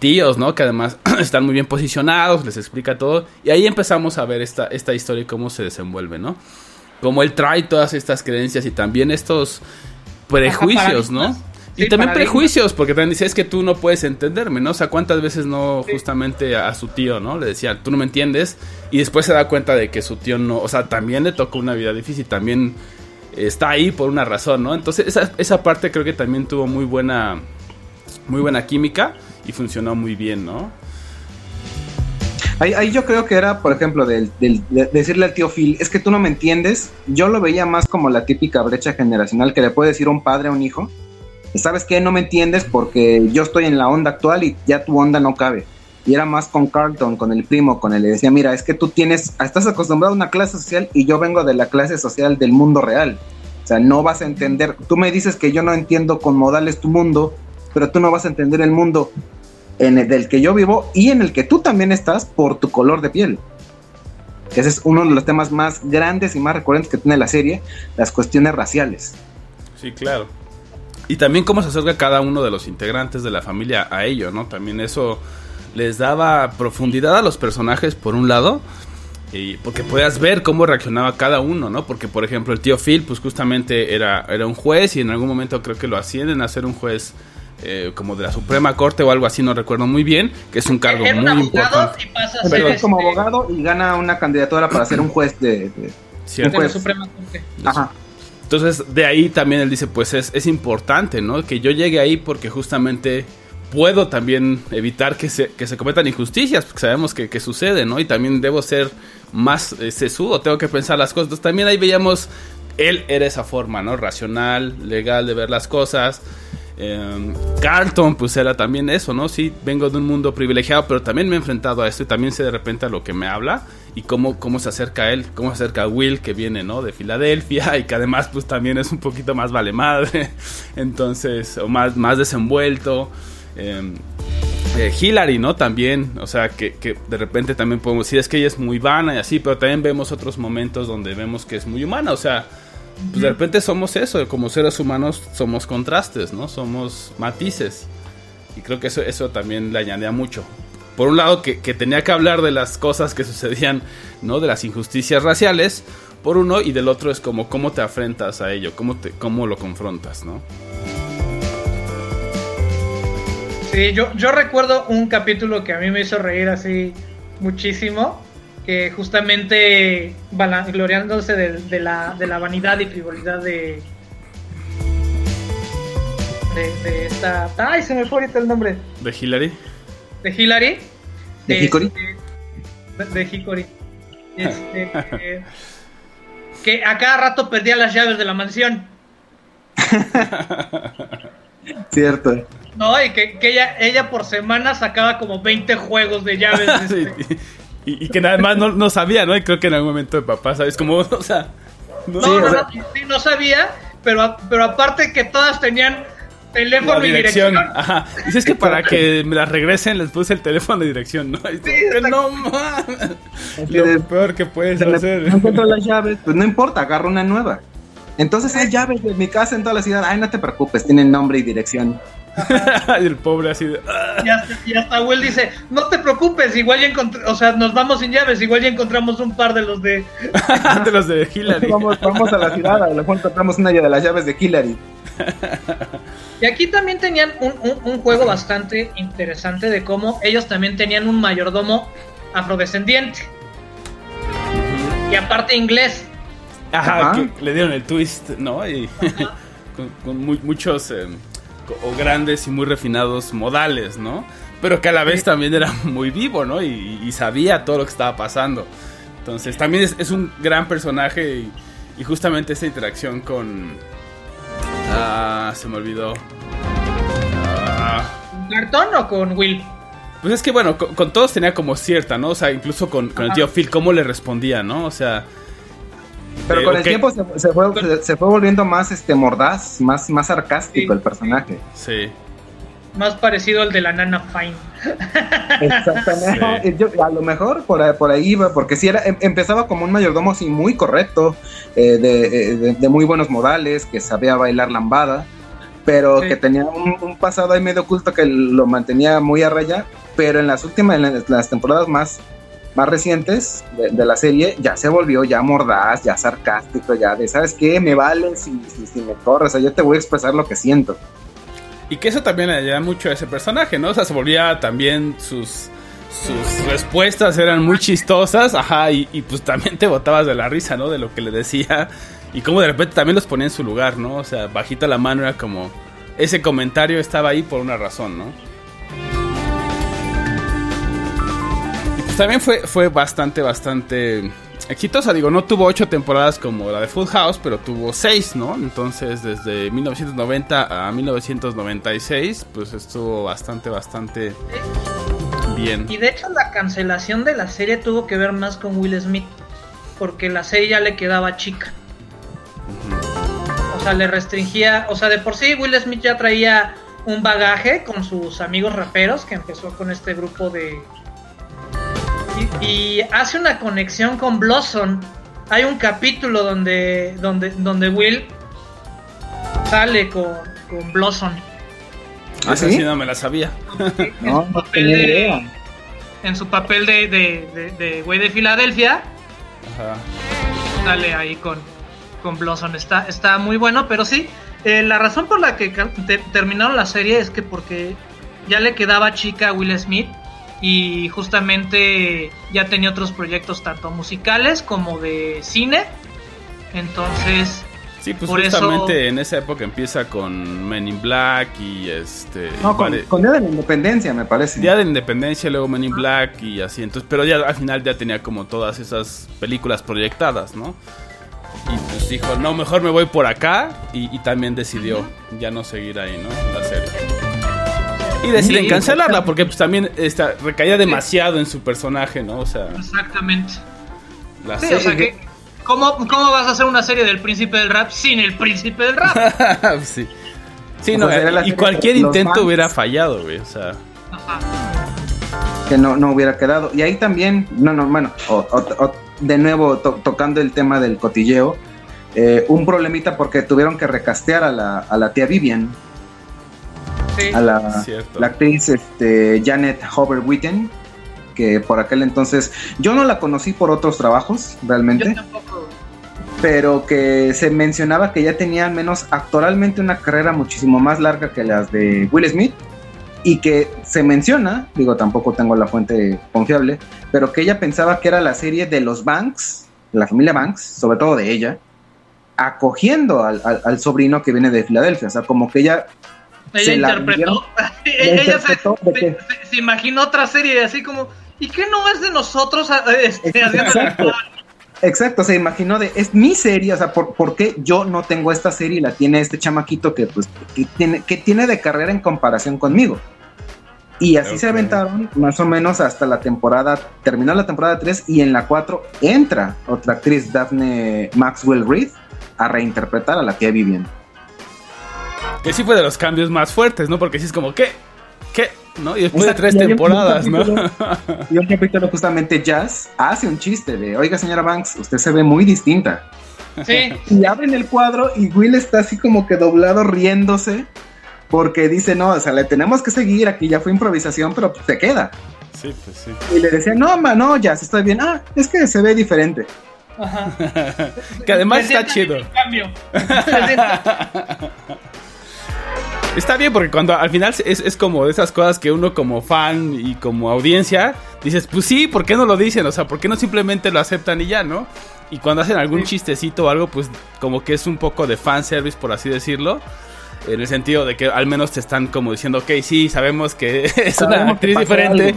Speaker 1: tíos, ¿no? Que además *clears throat* están muy bien posicionados, les explica todo. Y ahí empezamos a ver esta, esta historia y cómo se desenvuelve, ¿no? Cómo él trae todas estas creencias y también estos prejuicios, ¿no? Y también prejuicios, porque también dice, es que tú no puedes entenderme, ¿no? O sea, ¿cuántas veces no justamente a, a su tío, ¿no? Le decía, tú no me entiendes, y después se da cuenta de que su tío no, o sea, también le tocó una vida difícil, también está ahí por una razón, ¿no? Entonces, esa, esa parte creo que también tuvo muy buena, muy buena química y funcionó muy bien, ¿no?
Speaker 3: Ahí, ahí yo creo que era, por ejemplo, del, del- de decirle al tío Phil, es que tú no me entiendes. Yo lo veía más como la típica brecha generacional que le puede decir un padre a un hijo. ¿Sabes qué? No me entiendes porque yo estoy en la onda actual y ya tu onda no cabe. Y era más con Carlton, con el primo, con él. Le decía, mira, es que tú tienes, estás acostumbrado a una clase social y yo vengo de la clase social del mundo real. O sea, no vas a entender. Tú me dices que yo no entiendo con modales tu mundo, pero tú no vas a entender el mundo en el del que yo vivo y en el que tú también estás por tu color de piel. Ese es uno de los temas más grandes y más recurrentes que tiene la serie, las cuestiones raciales.
Speaker 1: Sí, claro. Y también cómo se acerca cada uno de los integrantes de la familia a ello, ¿no? También eso les daba profundidad a los personajes por un lado, y porque podías ver cómo reaccionaba cada uno, ¿no? Porque, por ejemplo, el tío Phil, pues justamente era, era un juez y en algún momento creo que lo ascienden a ser un juez eh, como de la Suprema Corte o algo así, no recuerdo muy bien, que es un cargo
Speaker 2: Era un
Speaker 1: muy
Speaker 2: abogado
Speaker 1: importante.
Speaker 2: y pasa a ser
Speaker 3: como
Speaker 2: este,
Speaker 3: abogado y gana una candidatura para ser un juez de... de-
Speaker 1: Cierto.
Speaker 2: de la. Suprema Corte.
Speaker 3: Ajá.
Speaker 1: Entonces, de ahí también él dice, pues es, es importante, ¿no? Que yo llegue ahí porque justamente puedo también evitar que se, que se cometan injusticias, porque sabemos que, que sucede, ¿no? Y también debo ser más eh, sesudo, tengo que pensar las cosas. Entonces, también ahí veíamos, él era esa forma, ¿no? Racional, legal de ver las cosas. Eh, Carlton, pues era también eso, ¿no? Sí, vengo de un mundo privilegiado, pero también me he enfrentado a esto y también sé de repente a lo que me habla y cómo, cómo se acerca a él, cómo se acerca a Will, que viene, ¿no? De Filadelfia y que además, pues también es un poquito más vale madre, *laughs* entonces, o más, más desenvuelto. Eh, eh, Hillary, ¿no? También, o sea, que, que de repente también podemos decir es que ella es muy vana y así, pero también vemos otros momentos donde vemos que es muy humana, o sea, pues de repente somos eso, como seres humanos somos contrastes, ¿no? Somos matices. Y creo que eso, eso también le añadía mucho. Por un lado, que, que tenía que hablar de las cosas que sucedían, ¿no? De las injusticias raciales, por uno, y del otro es como cómo te afrentas a ello, cómo, te, cómo lo confrontas, ¿no?
Speaker 2: Sí, yo, yo recuerdo un capítulo que a mí me hizo reír así muchísimo, que justamente gloriándose de, de la, de la vanidad y frivolidad de, de, de esta... ¡Ay, se me fue ahorita el nombre!
Speaker 1: De Hillary.
Speaker 2: De Hillary.
Speaker 3: ¿De Hickory?
Speaker 2: De, de Hickory. *laughs* Este, eh, que a cada rato perdía las llaves de la mansión. *laughs*
Speaker 3: Cierto.
Speaker 2: No, y que, que ella, ella por semana sacaba como 20 juegos de llaves. *laughs*
Speaker 1: Sí,
Speaker 2: este.
Speaker 1: y, y que nada más no, no sabía, ¿no? Y creo que en algún momento de papá, ¿sabes? Como, o sea... No,
Speaker 2: No,
Speaker 3: Sí,
Speaker 2: no,
Speaker 3: o sea-
Speaker 2: no, sí, no sabía, pero, pero aparte que todas tenían teléfono
Speaker 1: la
Speaker 2: y
Speaker 1: dirección.
Speaker 2: dirección.
Speaker 1: Ajá. Dice es que para que me las regresen les puse el teléfono de dirección, ¿no? Y que no mames. Lo peor que puedes hacer.
Speaker 3: no encuentro las llaves, pues no importa, agarro una nueva. Entonces hay llaves de mi casa en toda la ciudad. Ay, no te preocupes, tienen nombre y dirección. *laughs*
Speaker 1: y el pobre así de. "Ah".
Speaker 2: Y hasta, y hasta Will dice, no te preocupes, igual ya encontré, o sea, nos vamos sin llaves, igual ya encontramos un par de los de... *laughs*
Speaker 1: de los de Hillary.
Speaker 3: Vamos, vamos a la ciudad, a lo mejor encontramos una de las llaves de Hillary. *laughs*
Speaker 2: Y aquí también tenían un, un- un juego bastante interesante de cómo ellos también tenían un mayordomo afrodescendiente. Y aparte inglés.
Speaker 1: Ajá,
Speaker 3: Ajá.
Speaker 1: que le dieron el twist, ¿no? Y con, con mu- muchos eh, co- o grandes y muy refinados modales, ¿no? Pero que a la vez también era muy vivo, ¿no? Y, y sabía todo lo que estaba pasando. Entonces también es, es un gran personaje y, y justamente esa interacción con... Ah, se me olvidó. Ah,
Speaker 2: ¿Con Cartón o con Will?
Speaker 1: pues es que bueno, con, con todos tenía como cierta, ¿no? O sea, incluso con, con el tío Phil, cómo le respondía, ¿no? O sea...
Speaker 3: Pero
Speaker 1: eh,
Speaker 3: con
Speaker 1: ok,
Speaker 3: el tiempo se, se fue, se, se fue volviendo más este mordaz, más, más sarcástico
Speaker 2: Sí.
Speaker 3: el personaje.
Speaker 1: Sí.
Speaker 2: Más parecido al de la nana Fine.
Speaker 3: Exactamente. *laughs* Yo- a lo mejor por, ahí- por ahí iba, porque si era, em- empezaba como un mayordomo así muy correcto, eh, de, eh, de- de muy buenos modales, que sabía bailar lambada, pero
Speaker 2: Sí.
Speaker 3: que tenía un, un pasado ahí medio oculto que lo mantenía muy a raya, pero en las últimas, en las, las temporadas más, más recientes de, de la serie, ya se volvió ya mordaz, ya sarcástico, ya de, ¿sabes qué? Me vale si, si, si me corres, o sea, yo te voy a expresar lo que siento.
Speaker 1: Y que eso también le ayuda mucho a ese personaje, ¿no? O sea, se volvía también sus, sus respuestas eran muy chistosas, ajá, y, y pues también te botabas de la risa, ¿no? De lo que le decía. Y como de repente también los ponía en su lugar, ¿no? O sea, bajita la mano era como... Ese comentario estaba ahí por una razón, ¿no? Pues también fue, fue bastante, bastante exitosa. Digo, no tuvo ocho temporadas como la de Full House, pero tuvo seis, ¿no? Entonces, desde 1990 a 1996, pues estuvo bastante, bastante bien.
Speaker 2: Y de hecho la cancelación de la serie tuvo que ver más con Will Smith, porque la serie ya le quedaba chica. O sea, le restringía, o sea, de por sí Will Smith ya traía un bagaje con sus amigos raperos, que empezó con este grupo de... Y, y hace una conexión con Blossom. Hay un capítulo donde, donde, donde Will sale con, con Blossom.
Speaker 3: ¿Ah,
Speaker 1: Esa
Speaker 3: sí?
Speaker 1: no me la sabía. *laughs*
Speaker 2: en
Speaker 3: No,
Speaker 2: su
Speaker 3: no
Speaker 2: papel de,
Speaker 3: idea.
Speaker 2: en su papel de, de, de, de güey de Filadelfia,
Speaker 1: Ajá.
Speaker 2: sale ahí con, con Blossom. Está, está muy bueno, pero sí, eh, la razón por la que te- terminaron la serie es que porque ya le quedaba chica a Will Smith y justamente ya tenía otros proyectos tanto musicales como de cine. Entonces,
Speaker 1: Sí, pues
Speaker 2: Por eso-
Speaker 1: justamente en esa época empieza con Men in Black y este.
Speaker 3: No, con,
Speaker 1: vale,
Speaker 3: con Día de la Independencia, me parece.
Speaker 1: Día de la Independencia, luego Men in Black y así. Entonces, pero ya al final ya tenía como todas esas películas proyectadas, ¿no? Y pues dijo, no, mejor me voy por acá. Y, y también decidió ya no seguir ahí, ¿no? Y deciden
Speaker 3: Sí,
Speaker 1: cancelarla porque pues también esta, recaía demasiado en su personaje, ¿no? O sea,
Speaker 2: exactamente.
Speaker 1: la
Speaker 2: Sí,
Speaker 1: serie...
Speaker 2: o sea que, ¿cómo, ¿cómo vas a hacer una serie del príncipe del rap sin el príncipe del rap? *laughs*
Speaker 1: sí. Sí,
Speaker 3: O
Speaker 1: no,
Speaker 3: la
Speaker 1: y cualquier intento
Speaker 3: fans.
Speaker 1: hubiera fallado, güey. O sea,
Speaker 2: Ajá.
Speaker 3: que no, no hubiera quedado. Y ahí también, no, no, bueno, o- o- o- de nuevo to- tocando el tema del cotilleo, eh, un problemita porque tuvieron que recastear a la, a la tía Vivian,
Speaker 2: Sí.
Speaker 3: a la, la actriz este, Janet Hover Witten, que por aquel entonces yo no la conocí por otros trabajos
Speaker 2: Yo
Speaker 3: realmente,
Speaker 2: tampoco.
Speaker 3: pero que se mencionaba que ya tenía al menos actualmente una carrera muchísimo más larga que las de Will Smith y que se menciona, digo tampoco tengo la fuente confiable, pero que ella pensaba que era la serie de los Banks, la familia Banks, sobre todo de ella, acogiendo al, al- al sobrino que viene de Filadelfia, o sea, como que ella
Speaker 2: Ella
Speaker 3: se
Speaker 2: interpretó. *laughs*
Speaker 3: La
Speaker 2: ella se,
Speaker 3: interpretó
Speaker 2: se-
Speaker 3: que-
Speaker 2: se- se imaginó otra serie así como. ¿Y qué no es de nosotros ah, este,
Speaker 3: Exacto. Exacto, se imaginó de, es mi serie, o sea, ¿por, por qué yo no tengo esta serie y la tiene este chamaquito que, pues, que tiene, que tiene de carrera en comparación conmigo? Y así se aventaron más o menos hasta la temporada, terminó la temporada 3 y en la 4 entra otra actriz, Daphne Maxwell Reed, a reinterpretar a la tía Vivian.
Speaker 1: Que sí fue de los cambios más fuertes, ¿no? Porque sí es como, ¿qué? ¿Qué? ¿No? Y después de
Speaker 3: Exacto,
Speaker 1: tres temporadas, ¿no? *laughs*
Speaker 3: Y un capítulo justamente Jazz hace un chiste de, oiga señora Banks, usted se ve muy distinta.
Speaker 2: Sí,
Speaker 3: Y abren el cuadro y Will está así como que doblado riéndose porque dice, no, o sea, le tenemos que seguir, aquí ya fue improvisación, pero se queda.
Speaker 1: Sí, pues sí.
Speaker 3: Y le decía, no, ma, no, ya, estoy bien. Ah, es que se ve diferente.
Speaker 2: ajá. *laughs*
Speaker 1: Que además está chido.
Speaker 2: Cambio. *laughs*
Speaker 1: Está bien porque cuando al final es, es como de esas cosas que uno como fan y como audiencia dices, pues sí, ¿por qué no lo dicen? O sea, ¿por qué no simplemente lo aceptan y ya, no? Y cuando hacen algún chistecito o algo, pues como que es un poco de fanservice, por así decirlo. En el sentido de que al menos te están como diciendo, ok, sí, sabemos que *laughs* es una
Speaker 3: Sabemos
Speaker 1: actriz diferente.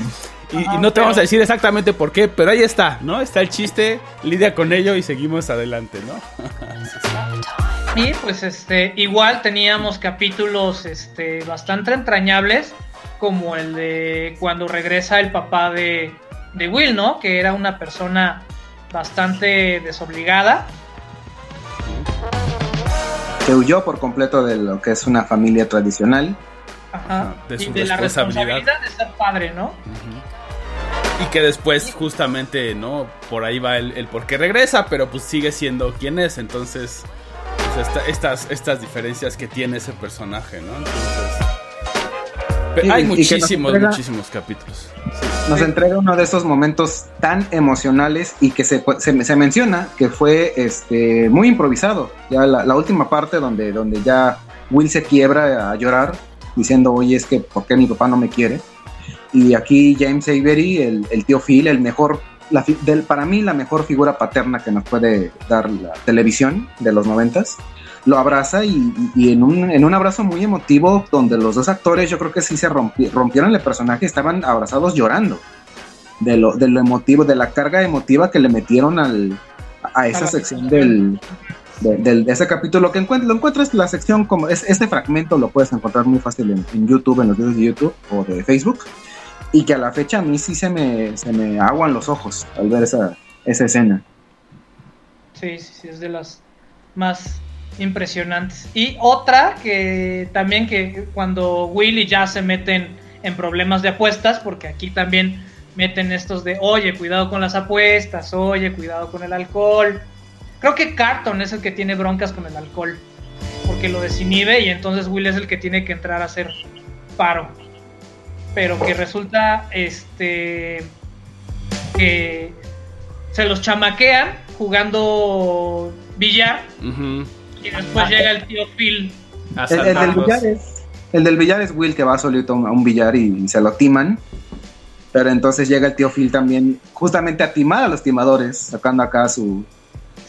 Speaker 1: Y, no te vamos a decir exactamente por qué, pero ahí está, ¿no? Está el chiste, lidia con ello y seguimos adelante, ¿no?
Speaker 2: Y pues este, igual teníamos capítulos este, bastante entrañables, como el de cuando regresa el papá de, de Will, ¿no? Que era una persona bastante desobligada.
Speaker 3: Se huyó por completo de lo que es una familia tradicional.
Speaker 2: Ajá.
Speaker 1: De
Speaker 2: y
Speaker 1: su
Speaker 2: de la
Speaker 1: responsabilidad.
Speaker 2: responsabilidad de ser padre, ¿no?
Speaker 1: Y que después justamente, ¿no? Por ahí va el, el por qué regresa, pero pues sigue siendo quien es. Entonces, esta- estas, estas diferencias que tiene ese personaje, ¿no? Entonces...
Speaker 3: Sí,
Speaker 1: hay muchísimos,
Speaker 3: entrega-
Speaker 1: muchísimos capítulos.
Speaker 3: Nos entrega uno de esos momentos tan emocionales y que se, se, se menciona que fue este, muy improvisado. Ya la, la última parte donde, donde ya Will se quiebra a llorar diciendo, oye, es que ¿por qué mi papá no me quiere? Y aquí James Avery, el, el tío Phil, el mejor, la, del, para mí la mejor figura paterna que nos puede dar la televisión de los noventas, lo abraza y, y- en, un, en un abrazo muy emotivo donde los dos actores yo creo que sí se rompi- rompieron el personaje, estaban abrazados llorando de lo, de lo emotivo, de la carga emotiva que le metieron al, a esa sección del, de, del- de ese capítulo que encuent- lo encuentras la sección como es, este fragmento lo puedes encontrar muy fácil en, en YouTube, en los videos de YouTube o de Facebook y que a la fecha a mí sí se me, se me aguan los ojos al ver esa, esa escena.
Speaker 2: Sí, sí, sí, es de las más impresionantes. Y otra que también que cuando Will y Jazz se meten en problemas de apuestas, porque aquí también meten estos de, oye, cuidado con las apuestas, oye, cuidado con el alcohol. Creo que Carton es el que tiene broncas con el alcohol. porque lo desinhibe y entonces Will es el que tiene que entrar a hacer paro. Pero que resulta este que se los chamaquean jugando billar y después llega el tío Phil.
Speaker 3: El, el del billar es, el del billar es Will que va solito a un, a un billar y, se lo timan. Pero entonces llega el tío Phil también, justamente a timar a los timadores, sacando acá su,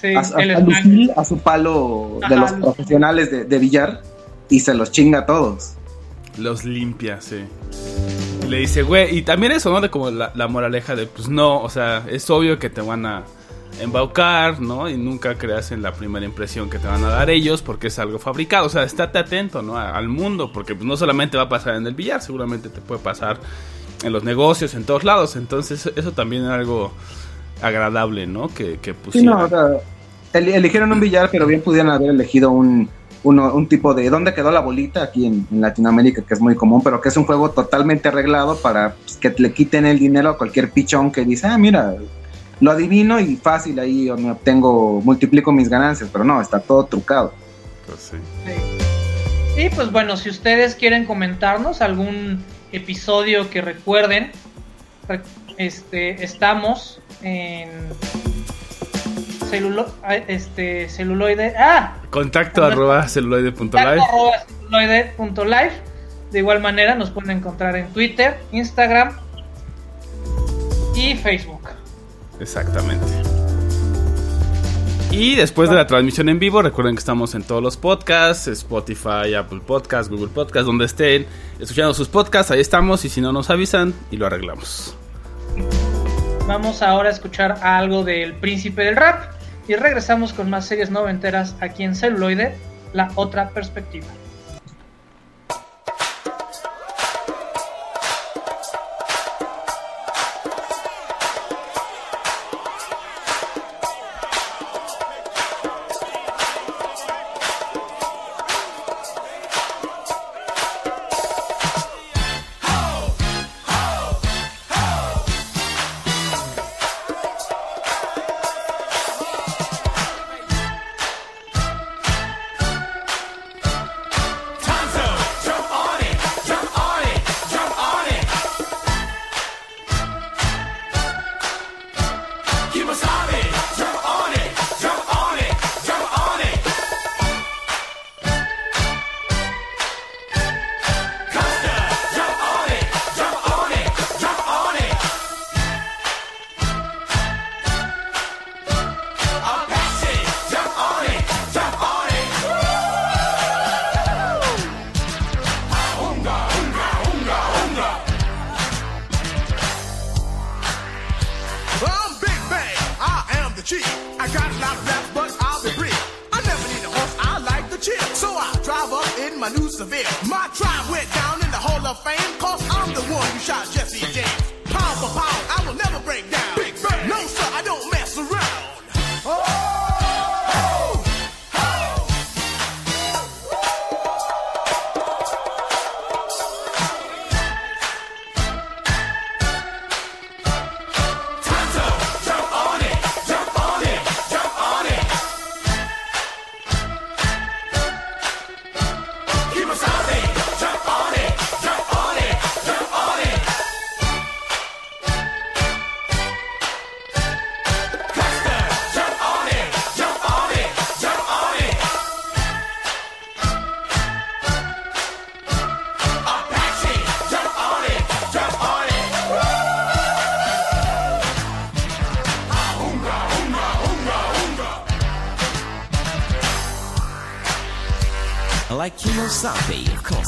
Speaker 2: Sí,
Speaker 3: a, a- a su palo de los profesionales de, de billar y se los chinga a todos.
Speaker 1: Los limpia, sí. Y le dice, güey, y también eso, ¿no? De como la, la moraleja de, pues no, o sea, es obvio que te van a embaucar, ¿no? Y nunca creas en la primera impresión que te van a dar ellos porque es algo fabricado. O sea, estate atento, ¿no? A- al mundo, porque pues, no solamente va a pasar en el billar, seguramente te puede pasar en los negocios, en todos lados. Entonces, eso también es algo agradable, ¿no? Que, que
Speaker 3: Sí,
Speaker 1: pusieran.
Speaker 3: no, o sea, el- eligieron un billar, pero bien pudieran haber elegido un, uno- un tipo de ¿dónde quedó la bolita? Aquí en, en Latinoamérica, que es muy común, pero que es un juego totalmente arreglado para pues, que le quiten el dinero a cualquier pichón que dice, ah, mira, lo adivino y fácil ahí me obtengo, multiplico mis ganancias, pero no, está todo trucado.
Speaker 1: Pues, sí.
Speaker 2: Sí. Y pues bueno, si ustedes quieren comentarnos algún episodio que recuerden, re- este, estamos en celulo, ah, este, celuloide, ah,
Speaker 1: Contacto arroba celuloide.live.
Speaker 2: arroba celuloide.live. De igual manera nos pueden encontrar en Twitter, Instagram y Facebook.
Speaker 1: Exactamente. Y después de la transmisión en vivo, recuerden que estamos en todos los podcasts, Spotify, Apple Podcasts, Google Podcasts, donde estén escuchando sus podcasts, ahí estamos y si no nos avisan y lo arreglamos.
Speaker 2: Vamos ahora a escuchar algo del príncipe del rap y regresamos con más series noventeras aquí en celuloide, la otra perspectiva.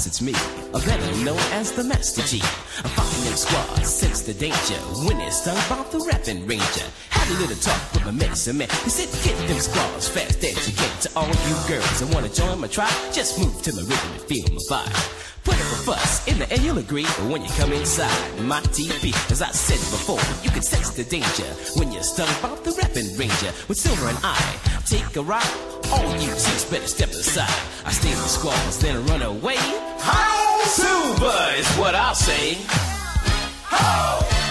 Speaker 7: It's me, a better known as the Master G. I'm fighting squad, sense the danger, when it's stung by the rapping ranger. Had a little talk with my medicine man, he said get them squads fast can. To all you girls that wanna join my tribe, just move to my rhythm and feel my vibe. Put up a fuss in the air, you'll agree. But when you come inside my TV, as I said before, you can sense the danger when you're stung by the rapping ranger. With Silver and I take a ride, all you chicks better step aside. I stay in the squalls, then run away. Ho! Silver is what I say. Ho!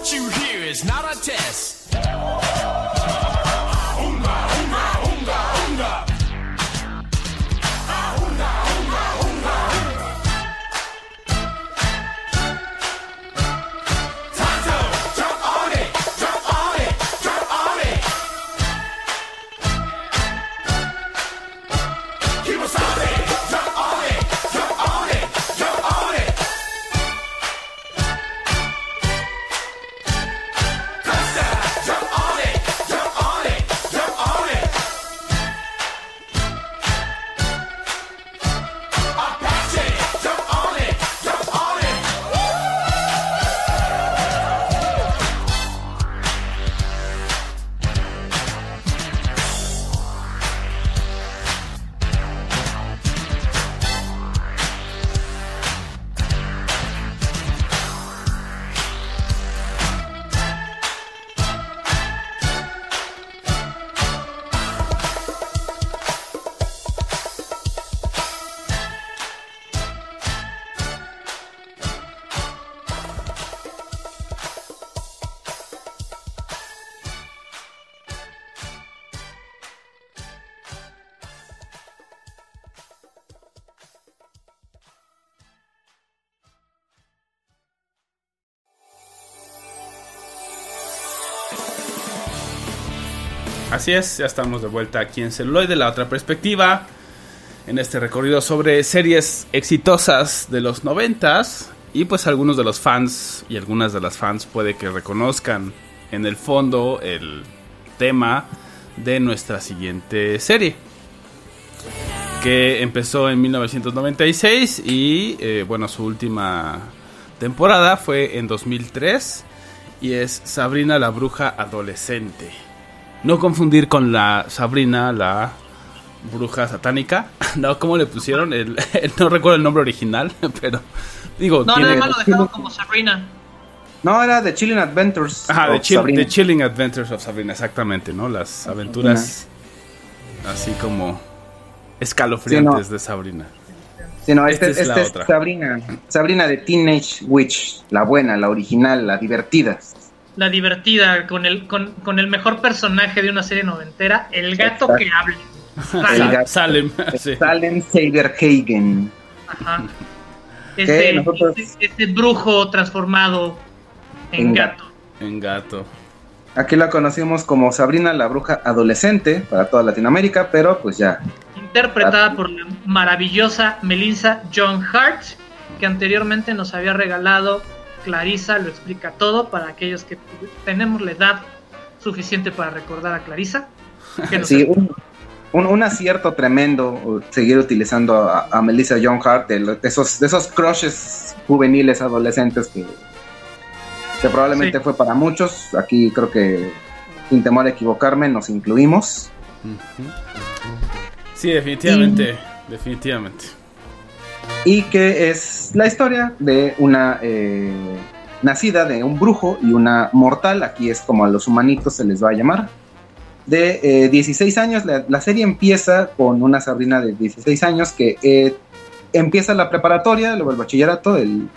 Speaker 7: What you hear is not a test.
Speaker 1: Así es, ya estamos de vuelta aquí en Celuloide, la otra perspectiva. En este recorrido sobre series exitosas de los noventas. Y pues algunos de los fans y algunas de las fans puede que reconozcan en el fondo el tema de nuestra siguiente serie. Que empezó en 1996 y eh, bueno, su última temporada fue en 2003 y es Sabrina la Bruja Adolescente. No confundir con la Sabrina, la bruja satánica. *laughs* No, ¿cómo le pusieron? El, *laughs* el- no recuerdo el nombre original, *laughs* pero digo,
Speaker 2: No,
Speaker 1: tiene...
Speaker 2: nada más lo dejaron como Sabrina.
Speaker 3: No, era The Chilling Adventures.
Speaker 1: Ajá,
Speaker 3: of
Speaker 1: The, Chill-
Speaker 3: Sabrina.
Speaker 1: The Chilling Adventures of Sabrina, exactamente, ¿no? Las aventuras así como escalofriantes de Sabrina.
Speaker 3: Sí, no, este,
Speaker 1: Esta es la
Speaker 3: este es
Speaker 1: otra.
Speaker 3: Sabrina. Sabrina de Teenage Witch. La buena, la original, la divertida.
Speaker 2: La divertida, con el, con, con el mejor personaje de una serie noventera, el gato
Speaker 3: Exacto.
Speaker 2: que habla. *laughs*
Speaker 3: El gato.
Speaker 1: Salem, *laughs* sí.
Speaker 3: Salem Saberhagen.
Speaker 2: ajá. Ese,
Speaker 3: nosotros-
Speaker 2: ese- ese brujo transformado en,
Speaker 3: En
Speaker 2: gato.
Speaker 1: En gato.
Speaker 3: Aquí la conocimos como Sabrina la bruja adolescente para toda Latinoamérica, pero pues ya.
Speaker 2: Interpretada por la maravillosa Melissa John Hart, que anteriormente nos había regalado Clarisa, lo explica todo para aquellos que tenemos la edad suficiente para recordar a Clarisa.
Speaker 3: Sí, un, un- un acierto tremendo seguir utilizando a, a Melissa John Hart, de, esos, de esos crushes juveniles adolescentes que, que probablemente
Speaker 2: Sí.
Speaker 3: fue para muchos. Aquí creo que, sin temor a equivocarme, nos incluimos.
Speaker 1: Sí, definitivamente, definitivamente.
Speaker 3: Y que es la historia de una eh, nacida de un brujo y una mortal, aquí es como a los humanitos se les va a llamar, de eh, 16 años. La, serie empieza con una Sabrina de 16 años que eh, empieza la preparatoria, luego el bachillerato en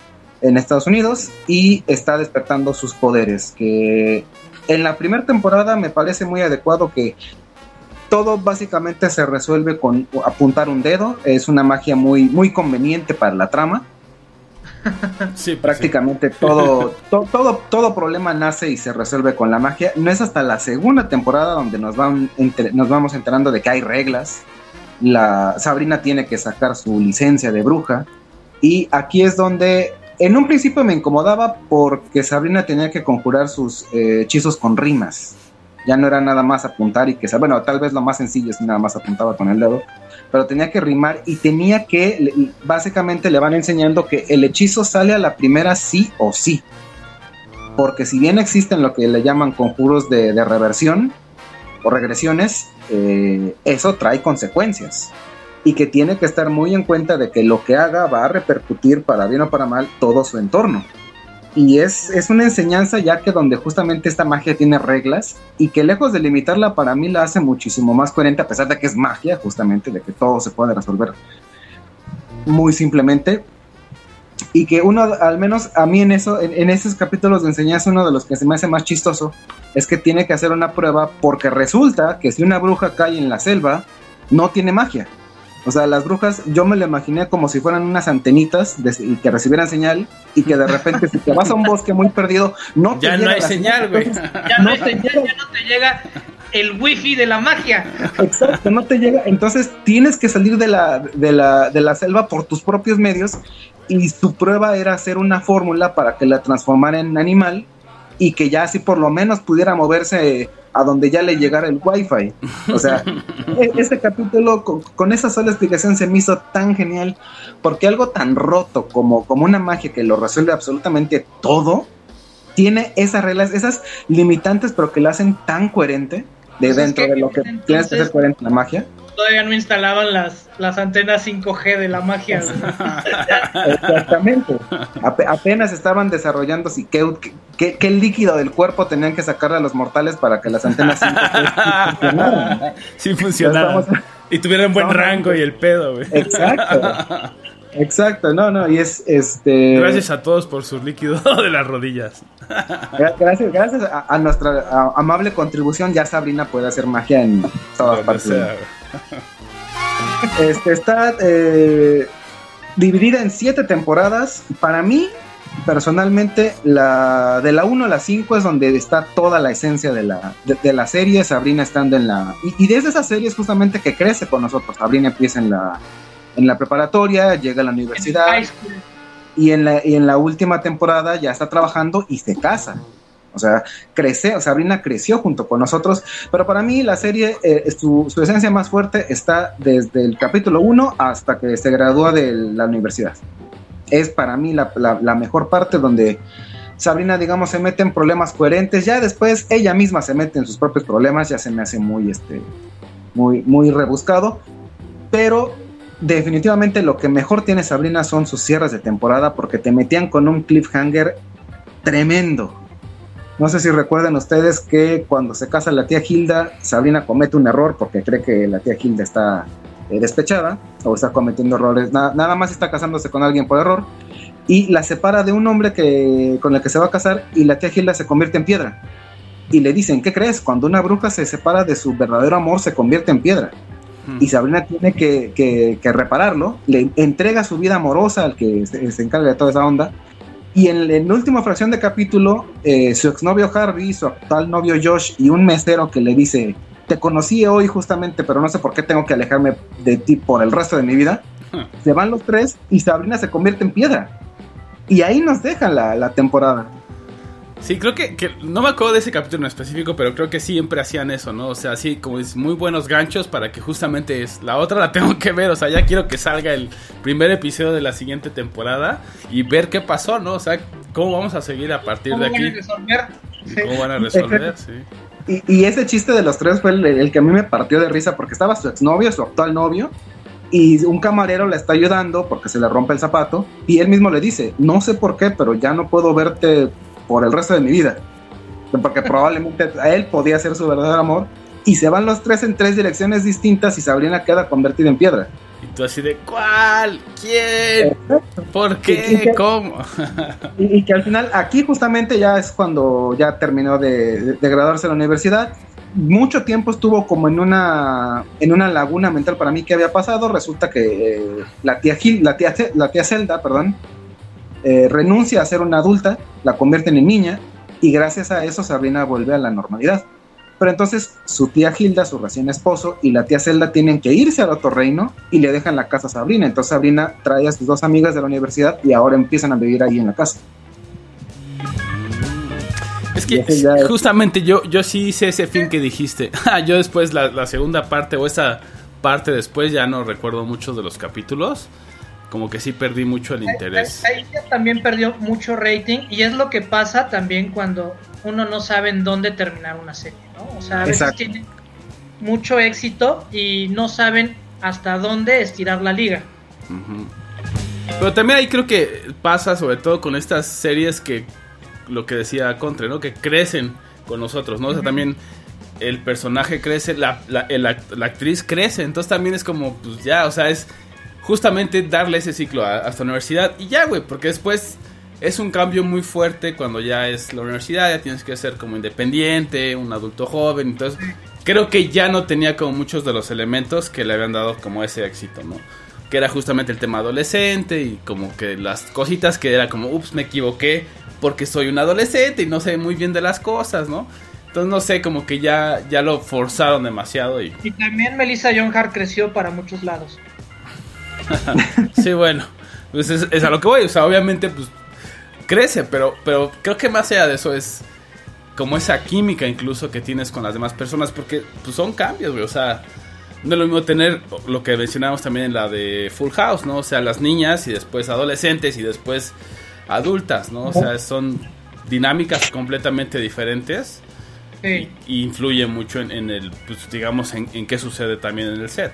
Speaker 3: Estados Unidos y está despertando sus poderes, que en la primera temporada me parece muy adecuado que todo básicamente se resuelve con apuntar un dedo. Es una magia muy, muy conveniente para la trama. *laughs*
Speaker 1: Sí, pues,
Speaker 3: Prácticamente todo, *laughs* to- todo, todo problema nace y se resuelve con la magia. No es hasta la segunda temporada donde nos, van enter- nos vamos enterando de que hay reglas. La Sabrina tiene que sacar su licencia de bruja. Y aquí es donde en un principio me incomodaba porque Sabrina tenía que conjurar sus eh, hechizos con rimas. Ya no era nada más apuntar y que, bueno, tal vez lo más sencillo es nada más apuntaba con el dedo, pero tenía que rimar y tenía que, básicamente le van enseñando que el hechizo sale a la primera sí o sí. porque si bien existen lo que le llaman conjuros de, de reversión o regresiones, eh, eso trae consecuencias y que tiene que estar muy en cuenta de que lo que haga va a repercutir para bien o para mal todo su entorno. Y es, es una enseñanza ya que donde justamente esta magia tiene reglas y que lejos de limitarla para mí la hace muchísimo más coherente a pesar de que es magia, justamente de que todo se puede resolver muy simplemente. Y que uno, al menos a mí en eso, en, en esos capítulos de enseñanza, uno de los que se me hace más chistoso es que tiene que hacer una prueba porque resulta que si una bruja cae en la selva, no tiene magia. O sea, las brujas, yo me lo imaginé como si fueran unas antenitas de- y que recibieran señal y que de repente si te vas a un bosque muy perdido, no te
Speaker 1: Ya no
Speaker 3: llega
Speaker 1: hay
Speaker 3: la
Speaker 1: señal, güey. *laughs*
Speaker 2: Ya no, hay señal, ya no te llega el wifi de la magia.
Speaker 3: Exacto, no te llega. Entonces tienes que salir de la, de la, de la selva por tus propios medios. Y su prueba era hacer una fórmula para que la transformara en animal y que ya así por lo menos pudiera moverse a donde ya le llegara el wifi. O sea, *laughs* e- ese capítulo con, con esa sola explicación se me hizo tan genial porque algo tan roto como, como una magia que lo resuelve absolutamente todo, tiene esas reglas, esas limitantes, pero que la hacen tan coherente de
Speaker 2: Pues es
Speaker 3: dentro
Speaker 2: que
Speaker 3: de lo que
Speaker 2: entonces-
Speaker 3: tienes que ser coherente en la magia.
Speaker 2: Todavía no instalaban las, las antenas 5G de la magia.
Speaker 3: Exactamente. Ape- apenas estaban desarrollando si qué, qué- qué líquido del cuerpo tenían que sacarle a los mortales para que las antenas 5G *laughs* funcionaran.
Speaker 1: sí funcionaba.
Speaker 3: Estamos-
Speaker 1: Y tuvieran buen rango y el pedo, güey.
Speaker 3: Exacto. Exacto, no, no, y es este.
Speaker 1: Gracias a todos por su líquido *laughs* de las rodillas.
Speaker 3: gra- Gracias, gracias a, a nuestra a- amable contribución, ya Sabrina puede hacer magia en todas
Speaker 1: Donde
Speaker 3: partes.
Speaker 1: sea, güey. *laughs*
Speaker 3: Este, está eh, dividida en siete temporadas. Para mí, personalmente, la de la 1 a la 5 es donde está toda la esencia de la, de, de la serie. Sabrina estando en la. Y, y desde esa serie es justamente que crece con nosotros. Sabrina empieza en la, en la preparatoria, llega a la universidad. Y en, la, y en la última temporada ya está trabajando y se casa. O sea, crece, Sabrina creció junto con nosotros, pero para mí la serie, eh, su, esencia más fuerte está desde el capítulo 1 hasta que se gradúa de la universidad. Es para mí la, la- la mejor parte donde Sabrina, digamos, se mete en problemas coherentes, ya después ella misma se mete en sus propios problemas, ya se me hace muy, este, muy, muy rebuscado, pero definitivamente lo que mejor tiene Sabrina son sus cierres de temporada porque te metían con un cliffhanger tremendo. No sé si recuerdan ustedes que cuando se casa la tía Hilda, Sabrina comete un error porque cree que la tía Hilda está eh, despechada o está cometiendo errores. Na- nada más está casándose con alguien por error y la separa de un hombre que, con el que se va a casar y la tía Hilda se convierte en piedra. Y le dicen, ¿qué crees? Cuando una bruja se separa de su verdadero amor, se convierte en piedra y Sabrina tiene que, que- que repararlo, le entrega su vida amorosa al que se, se encarga de toda esa onda. Y en, en la última fracción de capítulo, eh, su exnovio Harvey, su actual novio Josh y un mesero que le dice, te conocí hoy justamente, pero no sé por qué tengo que alejarme de ti por el resto de mi vida. *laughs* Se van los tres y Sabrina se convierte en piedra. Y ahí nos dejan la, la temporada.
Speaker 1: Sí, creo que, que- no me acuerdo de ese capítulo en específico, pero creo que siempre hacían eso, ¿no? O sea, así como es muy buenos ganchos para que justamente es la otra la *laughs* tengo que ver, o sea, ya quiero que salga el primer episodio de la siguiente temporada y ver qué pasó, ¿no? O sea, cómo vamos a seguir a partir
Speaker 2: ¿Cómo
Speaker 1: de
Speaker 2: van a
Speaker 1: aquí,
Speaker 2: resolver? Sí.
Speaker 1: cómo van a resolver, *laughs* sí.
Speaker 3: Y, y ese chiste de los tres fue el, el que a mí me partió de risa porque estaba su exnovio, su actual novio, y un camarero le está ayudando porque se le rompe el zapato, y él mismo le dice, no sé por qué, pero ya no puedo verte por el resto de mi vida. Porque *laughs* probablemente a él podía ser su verdadero amor, y se van los tres en tres direcciones distintas y Sabrina queda convertida en piedra.
Speaker 1: Y tú así de, ¿cuál? ¿Quién? ¿Por
Speaker 3: ¿Y
Speaker 1: qué? ¿Cómo? *laughs*
Speaker 3: Y, que al final, aquí justamente ya es cuando ya terminó de, de- de graduarse de la universidad. Mucho tiempo estuvo como en una, en una laguna mental para mí que había pasado. Resulta que eh, la, tía Gil, la, tía, la tía Zelda perdón, eh, renuncia a ser una adulta, la convierten en niña y gracias a eso Sabrina vuelve a la normalidad. Pero entonces su tía Hilda, su recién esposo, y la tía Zelda tienen que irse al otro reino y le dejan la casa a Sabrina. Entonces Sabrina trae a sus dos amigas de la universidad y ahora empiezan a vivir ahí en la casa.
Speaker 1: Es que
Speaker 3: ya es-
Speaker 1: justamente yo, yo sí hice ese fin que dijiste. *laughs* Ah, yo después la, la segunda parte o esa parte después ya no recuerdo muchos de los capítulos. Como que sí perdí mucho el interés.
Speaker 2: Ahí ya también perdió mucho rating y es lo que pasa también cuando uno no sabe en dónde terminar una serie, ¿no? O sea, a veces
Speaker 3: Exacto.
Speaker 2: tiene mucho éxito y no saben hasta dónde estirar la liga.
Speaker 1: Pero también ahí creo que pasa, sobre todo con estas series que, lo que decía Contre, ¿no? Que crecen con nosotros, ¿no? O sea, también el personaje crece, la, la, el act- la actriz crece, entonces también es como, pues ya, o sea, es justamente darle ese ciclo a- hasta la universidad y ya, güey, porque después es un cambio muy fuerte cuando ya es la universidad, ya tienes que ser como independiente, un adulto joven, entonces creo que ya no tenía como muchos de los elementos que le habían dado como ese éxito, ¿no? Que era justamente el tema adolescente y como que las cositas que era como, ups, me equivoqué porque soy un adolescente y no sé muy bien de las cosas, ¿no? Entonces no sé, como que ya, ya lo forzaron demasiado y
Speaker 2: Y también Melissa John Hart creció para muchos lados. *laughs*
Speaker 1: Sí, bueno, pues es, es a lo que voy, o sea, obviamente pues crece, pero, pero creo que más allá de eso es como esa química incluso que tienes con las demás personas, porque pues son cambios, güey, o sea, no es lo mismo tener lo que mencionábamos también en la de Full House, ¿no? O sea, las niñas y después adolescentes y después adultas, ¿no? O sea, son dinámicas completamente diferentes
Speaker 2: Sí.
Speaker 1: y influye mucho en, en el, pues digamos, en, en qué sucede también en el set.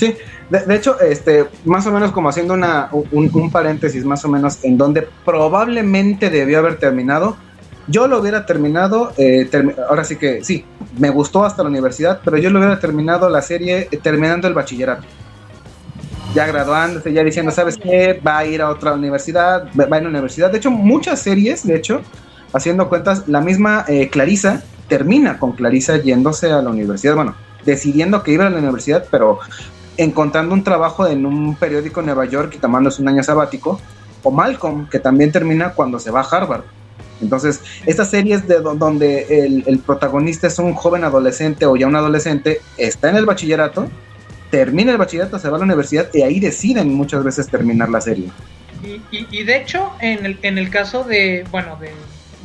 Speaker 3: Sí, de, hecho, este, más o menos como haciendo una, un, paréntesis más o menos en donde probablemente debió haber terminado. Yo lo hubiera terminado, eh, ahora sí que sí, me gustó hasta la universidad, pero yo lo hubiera terminado la serie eh, terminando el bachillerato. Ya graduándose, ya diciendo, ¿sabes qué? Va a ir a otra universidad, va a ir a universidad. De hecho, muchas series, de hecho, haciendo cuentas, la misma eh, Clarisa termina con Clarisa yéndose a la universidad, bueno, decidiendo que iba a la universidad, pero encontrando un trabajo en un periódico en Nueva York y tomándose un año sabático, o Malcolm, que también termina cuando se va a Harvard. Entonces, estas series de do- donde el, el protagonista es un joven adolescente o ya un adolescente, está en el bachillerato, termina el bachillerato, se va a la universidad y ahí deciden muchas veces terminar la serie.
Speaker 2: Y, y- y de hecho, en el, en el caso de, bueno, de,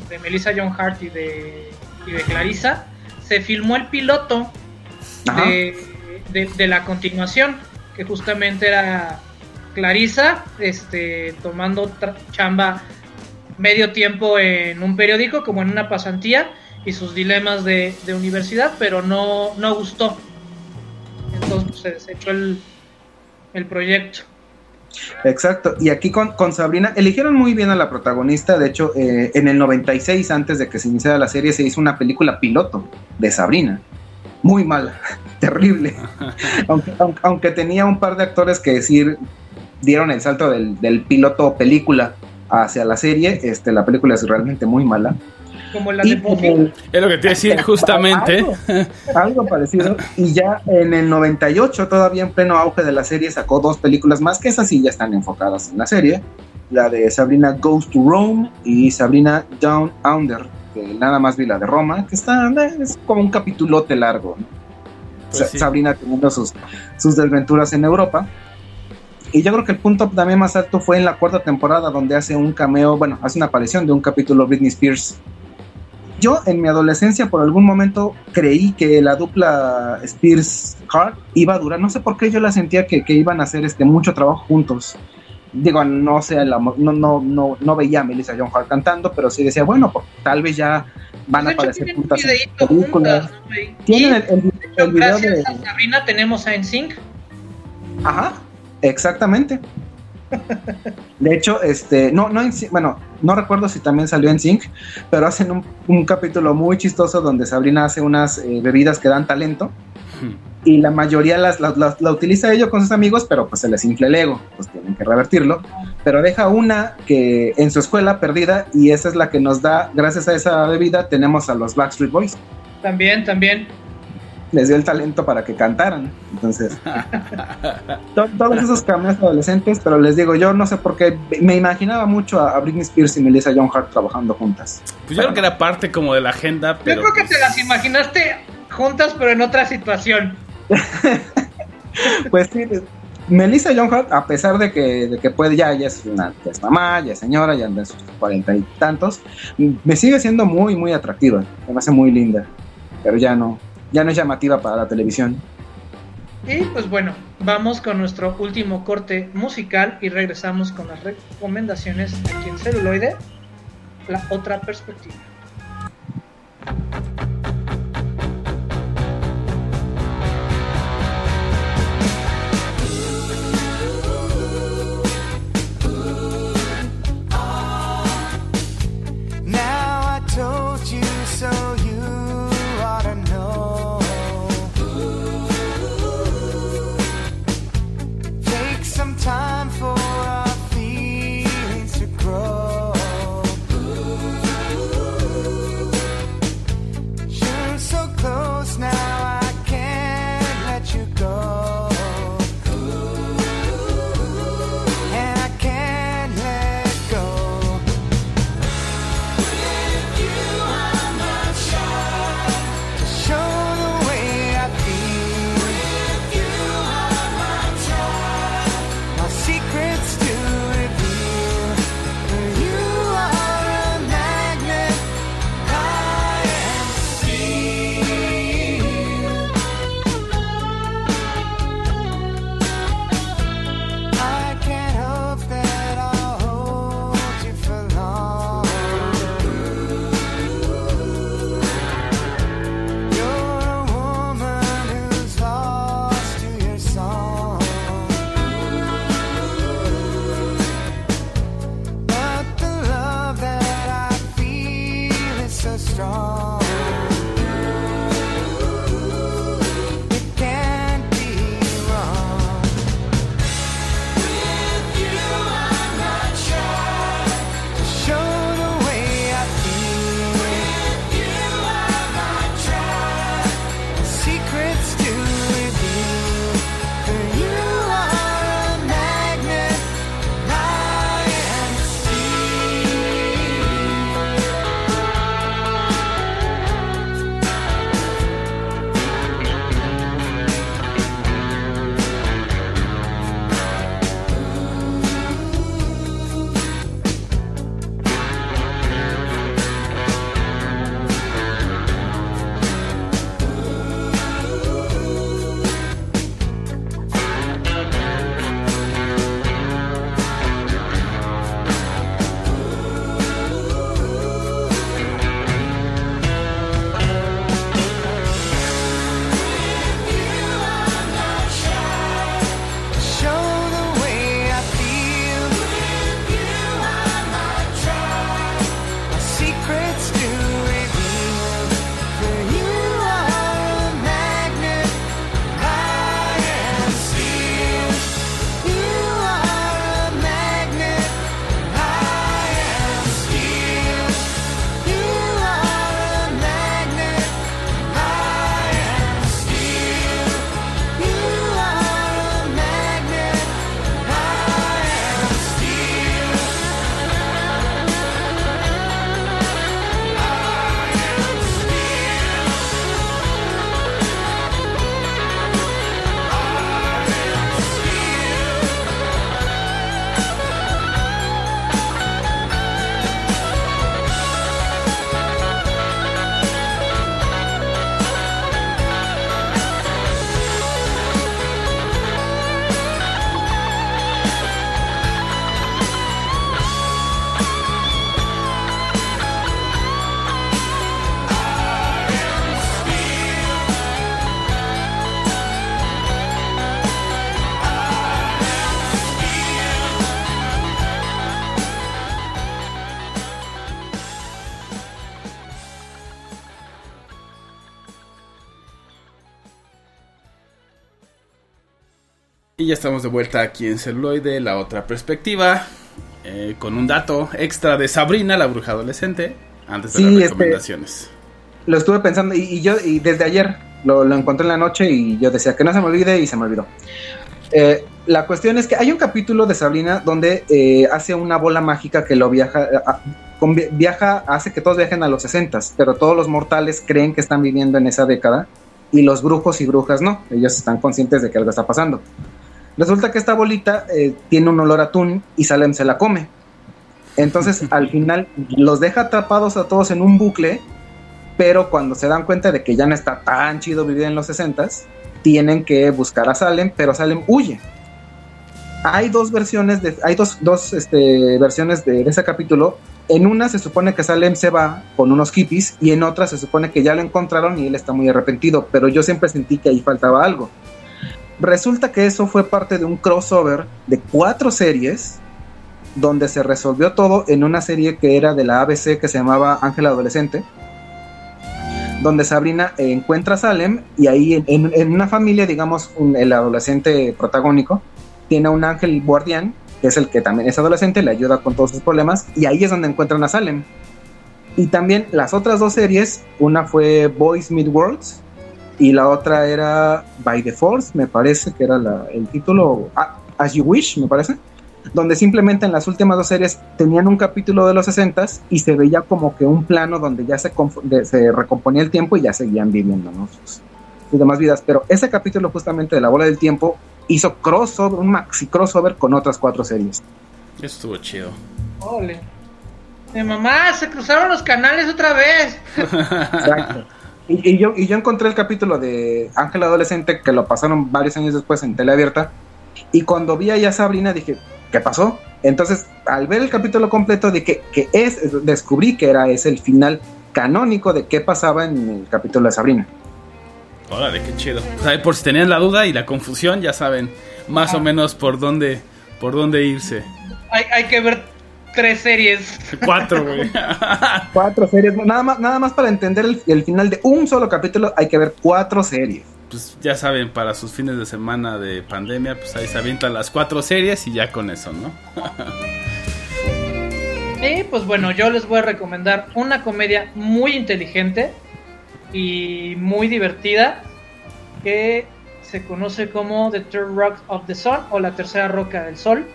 Speaker 2: de Melissa John Hart y de, y de Clarissa, se filmó el piloto
Speaker 3: Ajá.
Speaker 2: de, de- la continuación, que justamente era Clarissa este, tomando chamba medio tiempo en un periódico, como en una pasantía, y sus dilemas de, universidad, pero no, no gustó. Entonces se desechó el, el proyecto.
Speaker 3: Exacto, y aquí con, con Sabrina eligieron muy bien a la protagonista, de hecho eh, en el 96 antes de que se iniciara la serie se hizo una película piloto de Sabrina, muy mala, *laughs* terrible, *laughs* aunque, aunque, aunque tenía un par de actores que decir dieron el salto del, del piloto película hacia la serie, este, la película es realmente muy mala.
Speaker 2: Como la
Speaker 3: Y
Speaker 2: de
Speaker 1: Es lo que te decir justamente.
Speaker 3: algo, algo parecido. Y ya en el 98, todavía en pleno auge de la serie, sacó dos películas más que esas sí ya están enfocadas en la serie. La de Sabrina Goes to Rome y Sabrina Down Under, que nada más vi la de Roma, que está eh, es como un capitulote largo. ¿no?
Speaker 1: Pues sí.
Speaker 3: Sabrina teniendo sus, sus desventuras en Europa. Y yo creo que el punto también más alto fue en la cuarta temporada, donde hace un cameo, bueno, hace una aparición de un capítulo Britney Spears. Yo en mi adolescencia por algún momento creí que la dupla Spears-Hart iba a durar, no sé por qué yo la sentía que, que iban a hacer este, mucho trabajo juntos. Digo, no sé, la- no, no, no, no veía a Melissa John Hart cantando, pero sí decía, bueno, pues, tal vez ya van
Speaker 2: De
Speaker 3: a aparecer juntas en películas.
Speaker 2: juntas,
Speaker 3: Tienen
Speaker 2: y,
Speaker 3: el, el-
Speaker 2: de hecho,
Speaker 3: el video de...
Speaker 2: gracias a Sabrina tenemos a NSYNC.
Speaker 3: Ajá, exactamente. De hecho, este, no, no, bueno, no recuerdo si también salió en Sync, pero hacen un, un capítulo muy chistoso donde Sabrina hace unas eh, bebidas que dan talento y la mayoría las, las- las- la utiliza ella con sus amigos, pero pues se les infla el ego, pues tienen que revertirlo. Pero deja una que en su escuela perdida y esa es la que nos da, gracias a esa bebida, tenemos a los Backstreet Boys.
Speaker 2: También, también.
Speaker 3: les dio el talento para que cantaran. Entonces, *laughs* to- todos esos cameos adolescentes, pero les digo, yo no sé por qué, me imaginaba mucho a, a Britney Spears y Melissa John Hart trabajando juntas.
Speaker 1: Pues yo creo que era parte como de la agenda, pero.
Speaker 2: Yo creo que
Speaker 1: pues,
Speaker 2: te las imaginaste juntas, pero en otra situación. *laughs*
Speaker 3: Pues sí, Melissa John Hart, a pesar de que, de que puede, ya, ya es una es mamá, ya es señora, ya anda en sus cuarenta y tantos, me sigue siendo muy, muy atractiva, me hace muy linda, pero ya no, ya no es llamativa para la televisión.
Speaker 8: Y pues bueno, vamos con nuestro último corte musical y regresamos con las recomendaciones aquí en celuloide, la otra perspectiva.
Speaker 1: Estamos de vuelta aquí en Celuloide, la otra perspectiva, eh, con un dato extra de Sabrina, la bruja adolescente, antes de
Speaker 3: Sí,
Speaker 1: las
Speaker 3: este-
Speaker 1: recomendaciones.
Speaker 3: Lo estuve pensando y, y yo y desde ayer lo, lo encontré en la noche y yo decía que no se me olvide y se me olvidó. Eh, la cuestión es que hay un capítulo de Sabrina donde eh, hace una bola mágica que lo viaja, a- con- viaja, hace que todos viajen a los 60, pero todos los mortales creen que están viviendo en esa década y los brujos y brujas no, ellos están conscientes de que algo está pasando. Resulta que esta bolita eh, tiene un olor a atún y Salem se la come. Entonces *laughs* al final los deja atrapados a todos en un bucle pero cuando se dan cuenta de que ya no está tan chido vivir en los 60s, tienen que buscar a Salem, pero Salem huye. Hay dos versiones de, hay dos, dos este, versiones de, de ese capítulo. En una se supone que Salem se va con unos hippies y en otra se supone que ya lo encontraron y él está muy arrepentido, pero yo siempre sentí que ahí faltaba algo. Resulta que eso fue parte de un crossover de cuatro series donde se resolvió todo en una serie que era de la ABC que se llamaba Ángel Adolescente, donde Sabrina encuentra a Salem y ahí en, una familia, digamos, un- el adolescente protagónico tiene a un ángel guardián, que es el que también es adolescente, le ayuda con todos sus problemas, y ahí es donde encuentran a Salem. Y también las otras dos series, una fue Boys Meet Worlds y la otra era By the Force, me parece que era la- el título, ah, As You Wish, me parece, donde simplemente en las últimas dos series tenían un capítulo de los 60 y se veía como que un plano donde ya se, se recomponía el tiempo y ya seguían viviendo ¿no? sus, sus demás vidas. Pero ese capítulo justamente de la bola del tiempo hizo crossover, un maxi crossover con otras cuatro series.
Speaker 1: Eso estuvo chido.
Speaker 2: Ole. Mi mamá, se cruzaron los canales otra vez. *laughs*
Speaker 3: Exacto. Y, y yo, y yo encontré el capítulo de Ángel Adolescente que lo pasaron varios años después en tele abierta. Y cuando vi ahí a Sabrina dije, ¿qué pasó? Entonces, al ver el capítulo completo de que, que es, descubrí que era ese el final canónico de qué pasaba en el capítulo de Sabrina.
Speaker 1: Órale, qué chido. O sea, por si tenían la duda y la confusión, ya saben más o menos por dónde, por dónde irse.
Speaker 2: Hay, hay que ver tres series.
Speaker 1: Cuatro, güey. *laughs*
Speaker 3: Cuatro series, nada más, nada más para entender el, el final de un solo capítulo hay que ver cuatro series.
Speaker 1: pues ya saben, para sus fines de semana de pandemia, pues ahí se avientan las cuatro series y ya con eso, ¿no? *laughs*
Speaker 2: Y pues bueno, yo les voy a recomendar una comedia muy inteligente y muy divertida que se conoce como The Third Rock of the Sun o la tercera roca del sol.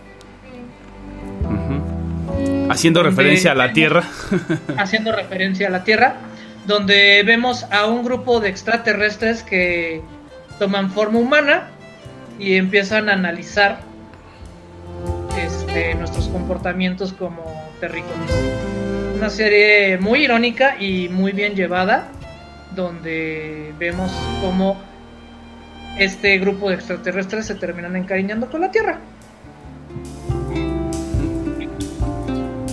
Speaker 1: Haciendo referencia a la
Speaker 2: vemos-
Speaker 1: Tierra. *laughs*
Speaker 2: haciendo referencia a la Tierra, donde vemos a un grupo de extraterrestres que toman forma humana y empiezan a analizar este, nuestros comportamientos como terrícolas. Una serie muy irónica y muy bien llevada, donde vemos cómo este grupo de extraterrestres se terminan encariñando con la Tierra.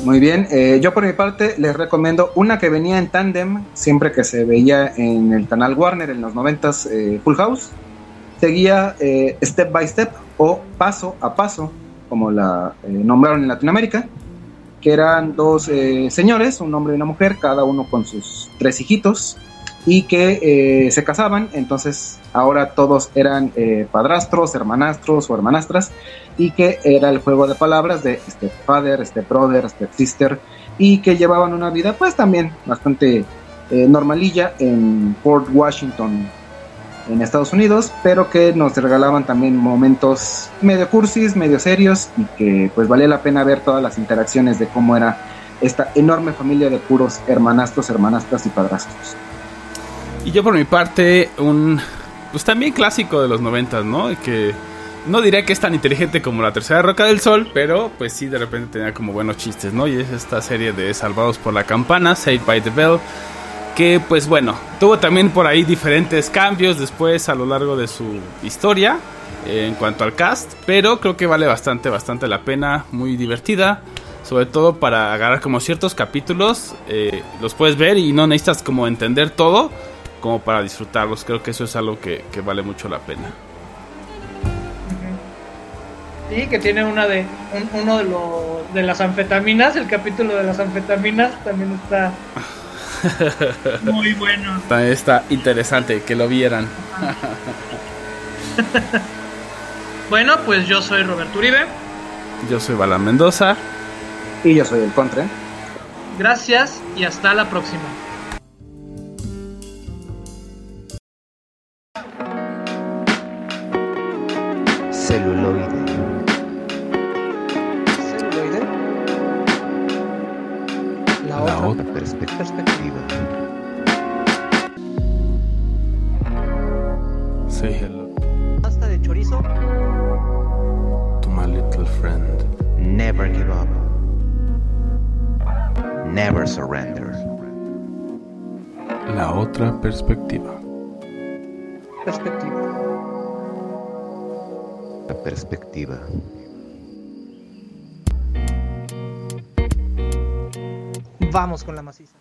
Speaker 3: Muy bien, eh, yo por mi parte les recomiendo una que venía en tandem siempre que se veía en el canal Warner en los 90s, eh, Full House. Seguía eh, Step by Step o Paso a Paso, como la eh, nombraron en Latinoamérica, que eran dos señores, un hombre y una mujer, cada uno con sus tres hijitos, y que eh, se casaban, entonces ahora todos eran eh, padrastros, hermanastros o hermanastras, y que era el juego de palabras de step father, step brother, step sister, y que llevaban una vida pues también bastante eh, normalilla en Port Washington, en Estados Unidos, pero que nos regalaban también momentos medio cursis, medio serios, y que pues valía la pena ver todas las interacciones de cómo era esta enorme familia de puros hermanastros, hermanastras y padrastros.
Speaker 1: Y yo por mi parte, un pues también clásico de los noventas, ¿no? Que no diría que es tan inteligente como la tercera roca del sol, pero pues sí de repente tenía como buenos chistes, ¿no? Y es esta serie de Salvados por la Campana, Saved by the Bell, que pues bueno, tuvo también por ahí diferentes cambios después a lo largo de su historia eh, en cuanto al cast, pero creo que vale bastante, bastante la pena, muy divertida. Sobre todo para agarrar como ciertos capítulos, eh, los puedes ver y no necesitas como entender todo como para disfrutarlos. Creo que eso es algo que, que vale mucho la pena.
Speaker 2: Sí, que tiene una de un- uno de, lo- de las anfetaminas, el capítulo de las anfetaminas también está *laughs* muy bueno.
Speaker 1: También está interesante que lo vieran. *laughs*
Speaker 2: Bueno, pues yo soy Roberto Uribe.
Speaker 1: Yo soy Bala Mendoza.
Speaker 3: Y yo soy el Contra.
Speaker 2: Gracias y hasta la próxima.
Speaker 4: Celuloide,
Speaker 5: Celuloide. La,
Speaker 4: la
Speaker 5: otra,
Speaker 4: otra perspe- perspectiva.
Speaker 1: Say hello
Speaker 5: pasta de chorizo.
Speaker 1: to my little friend.
Speaker 4: Never give up. Never surrender.
Speaker 5: La otra perspectiva.
Speaker 2: Perspectiva.
Speaker 4: Perspectiva.
Speaker 2: Vamos con la maciza.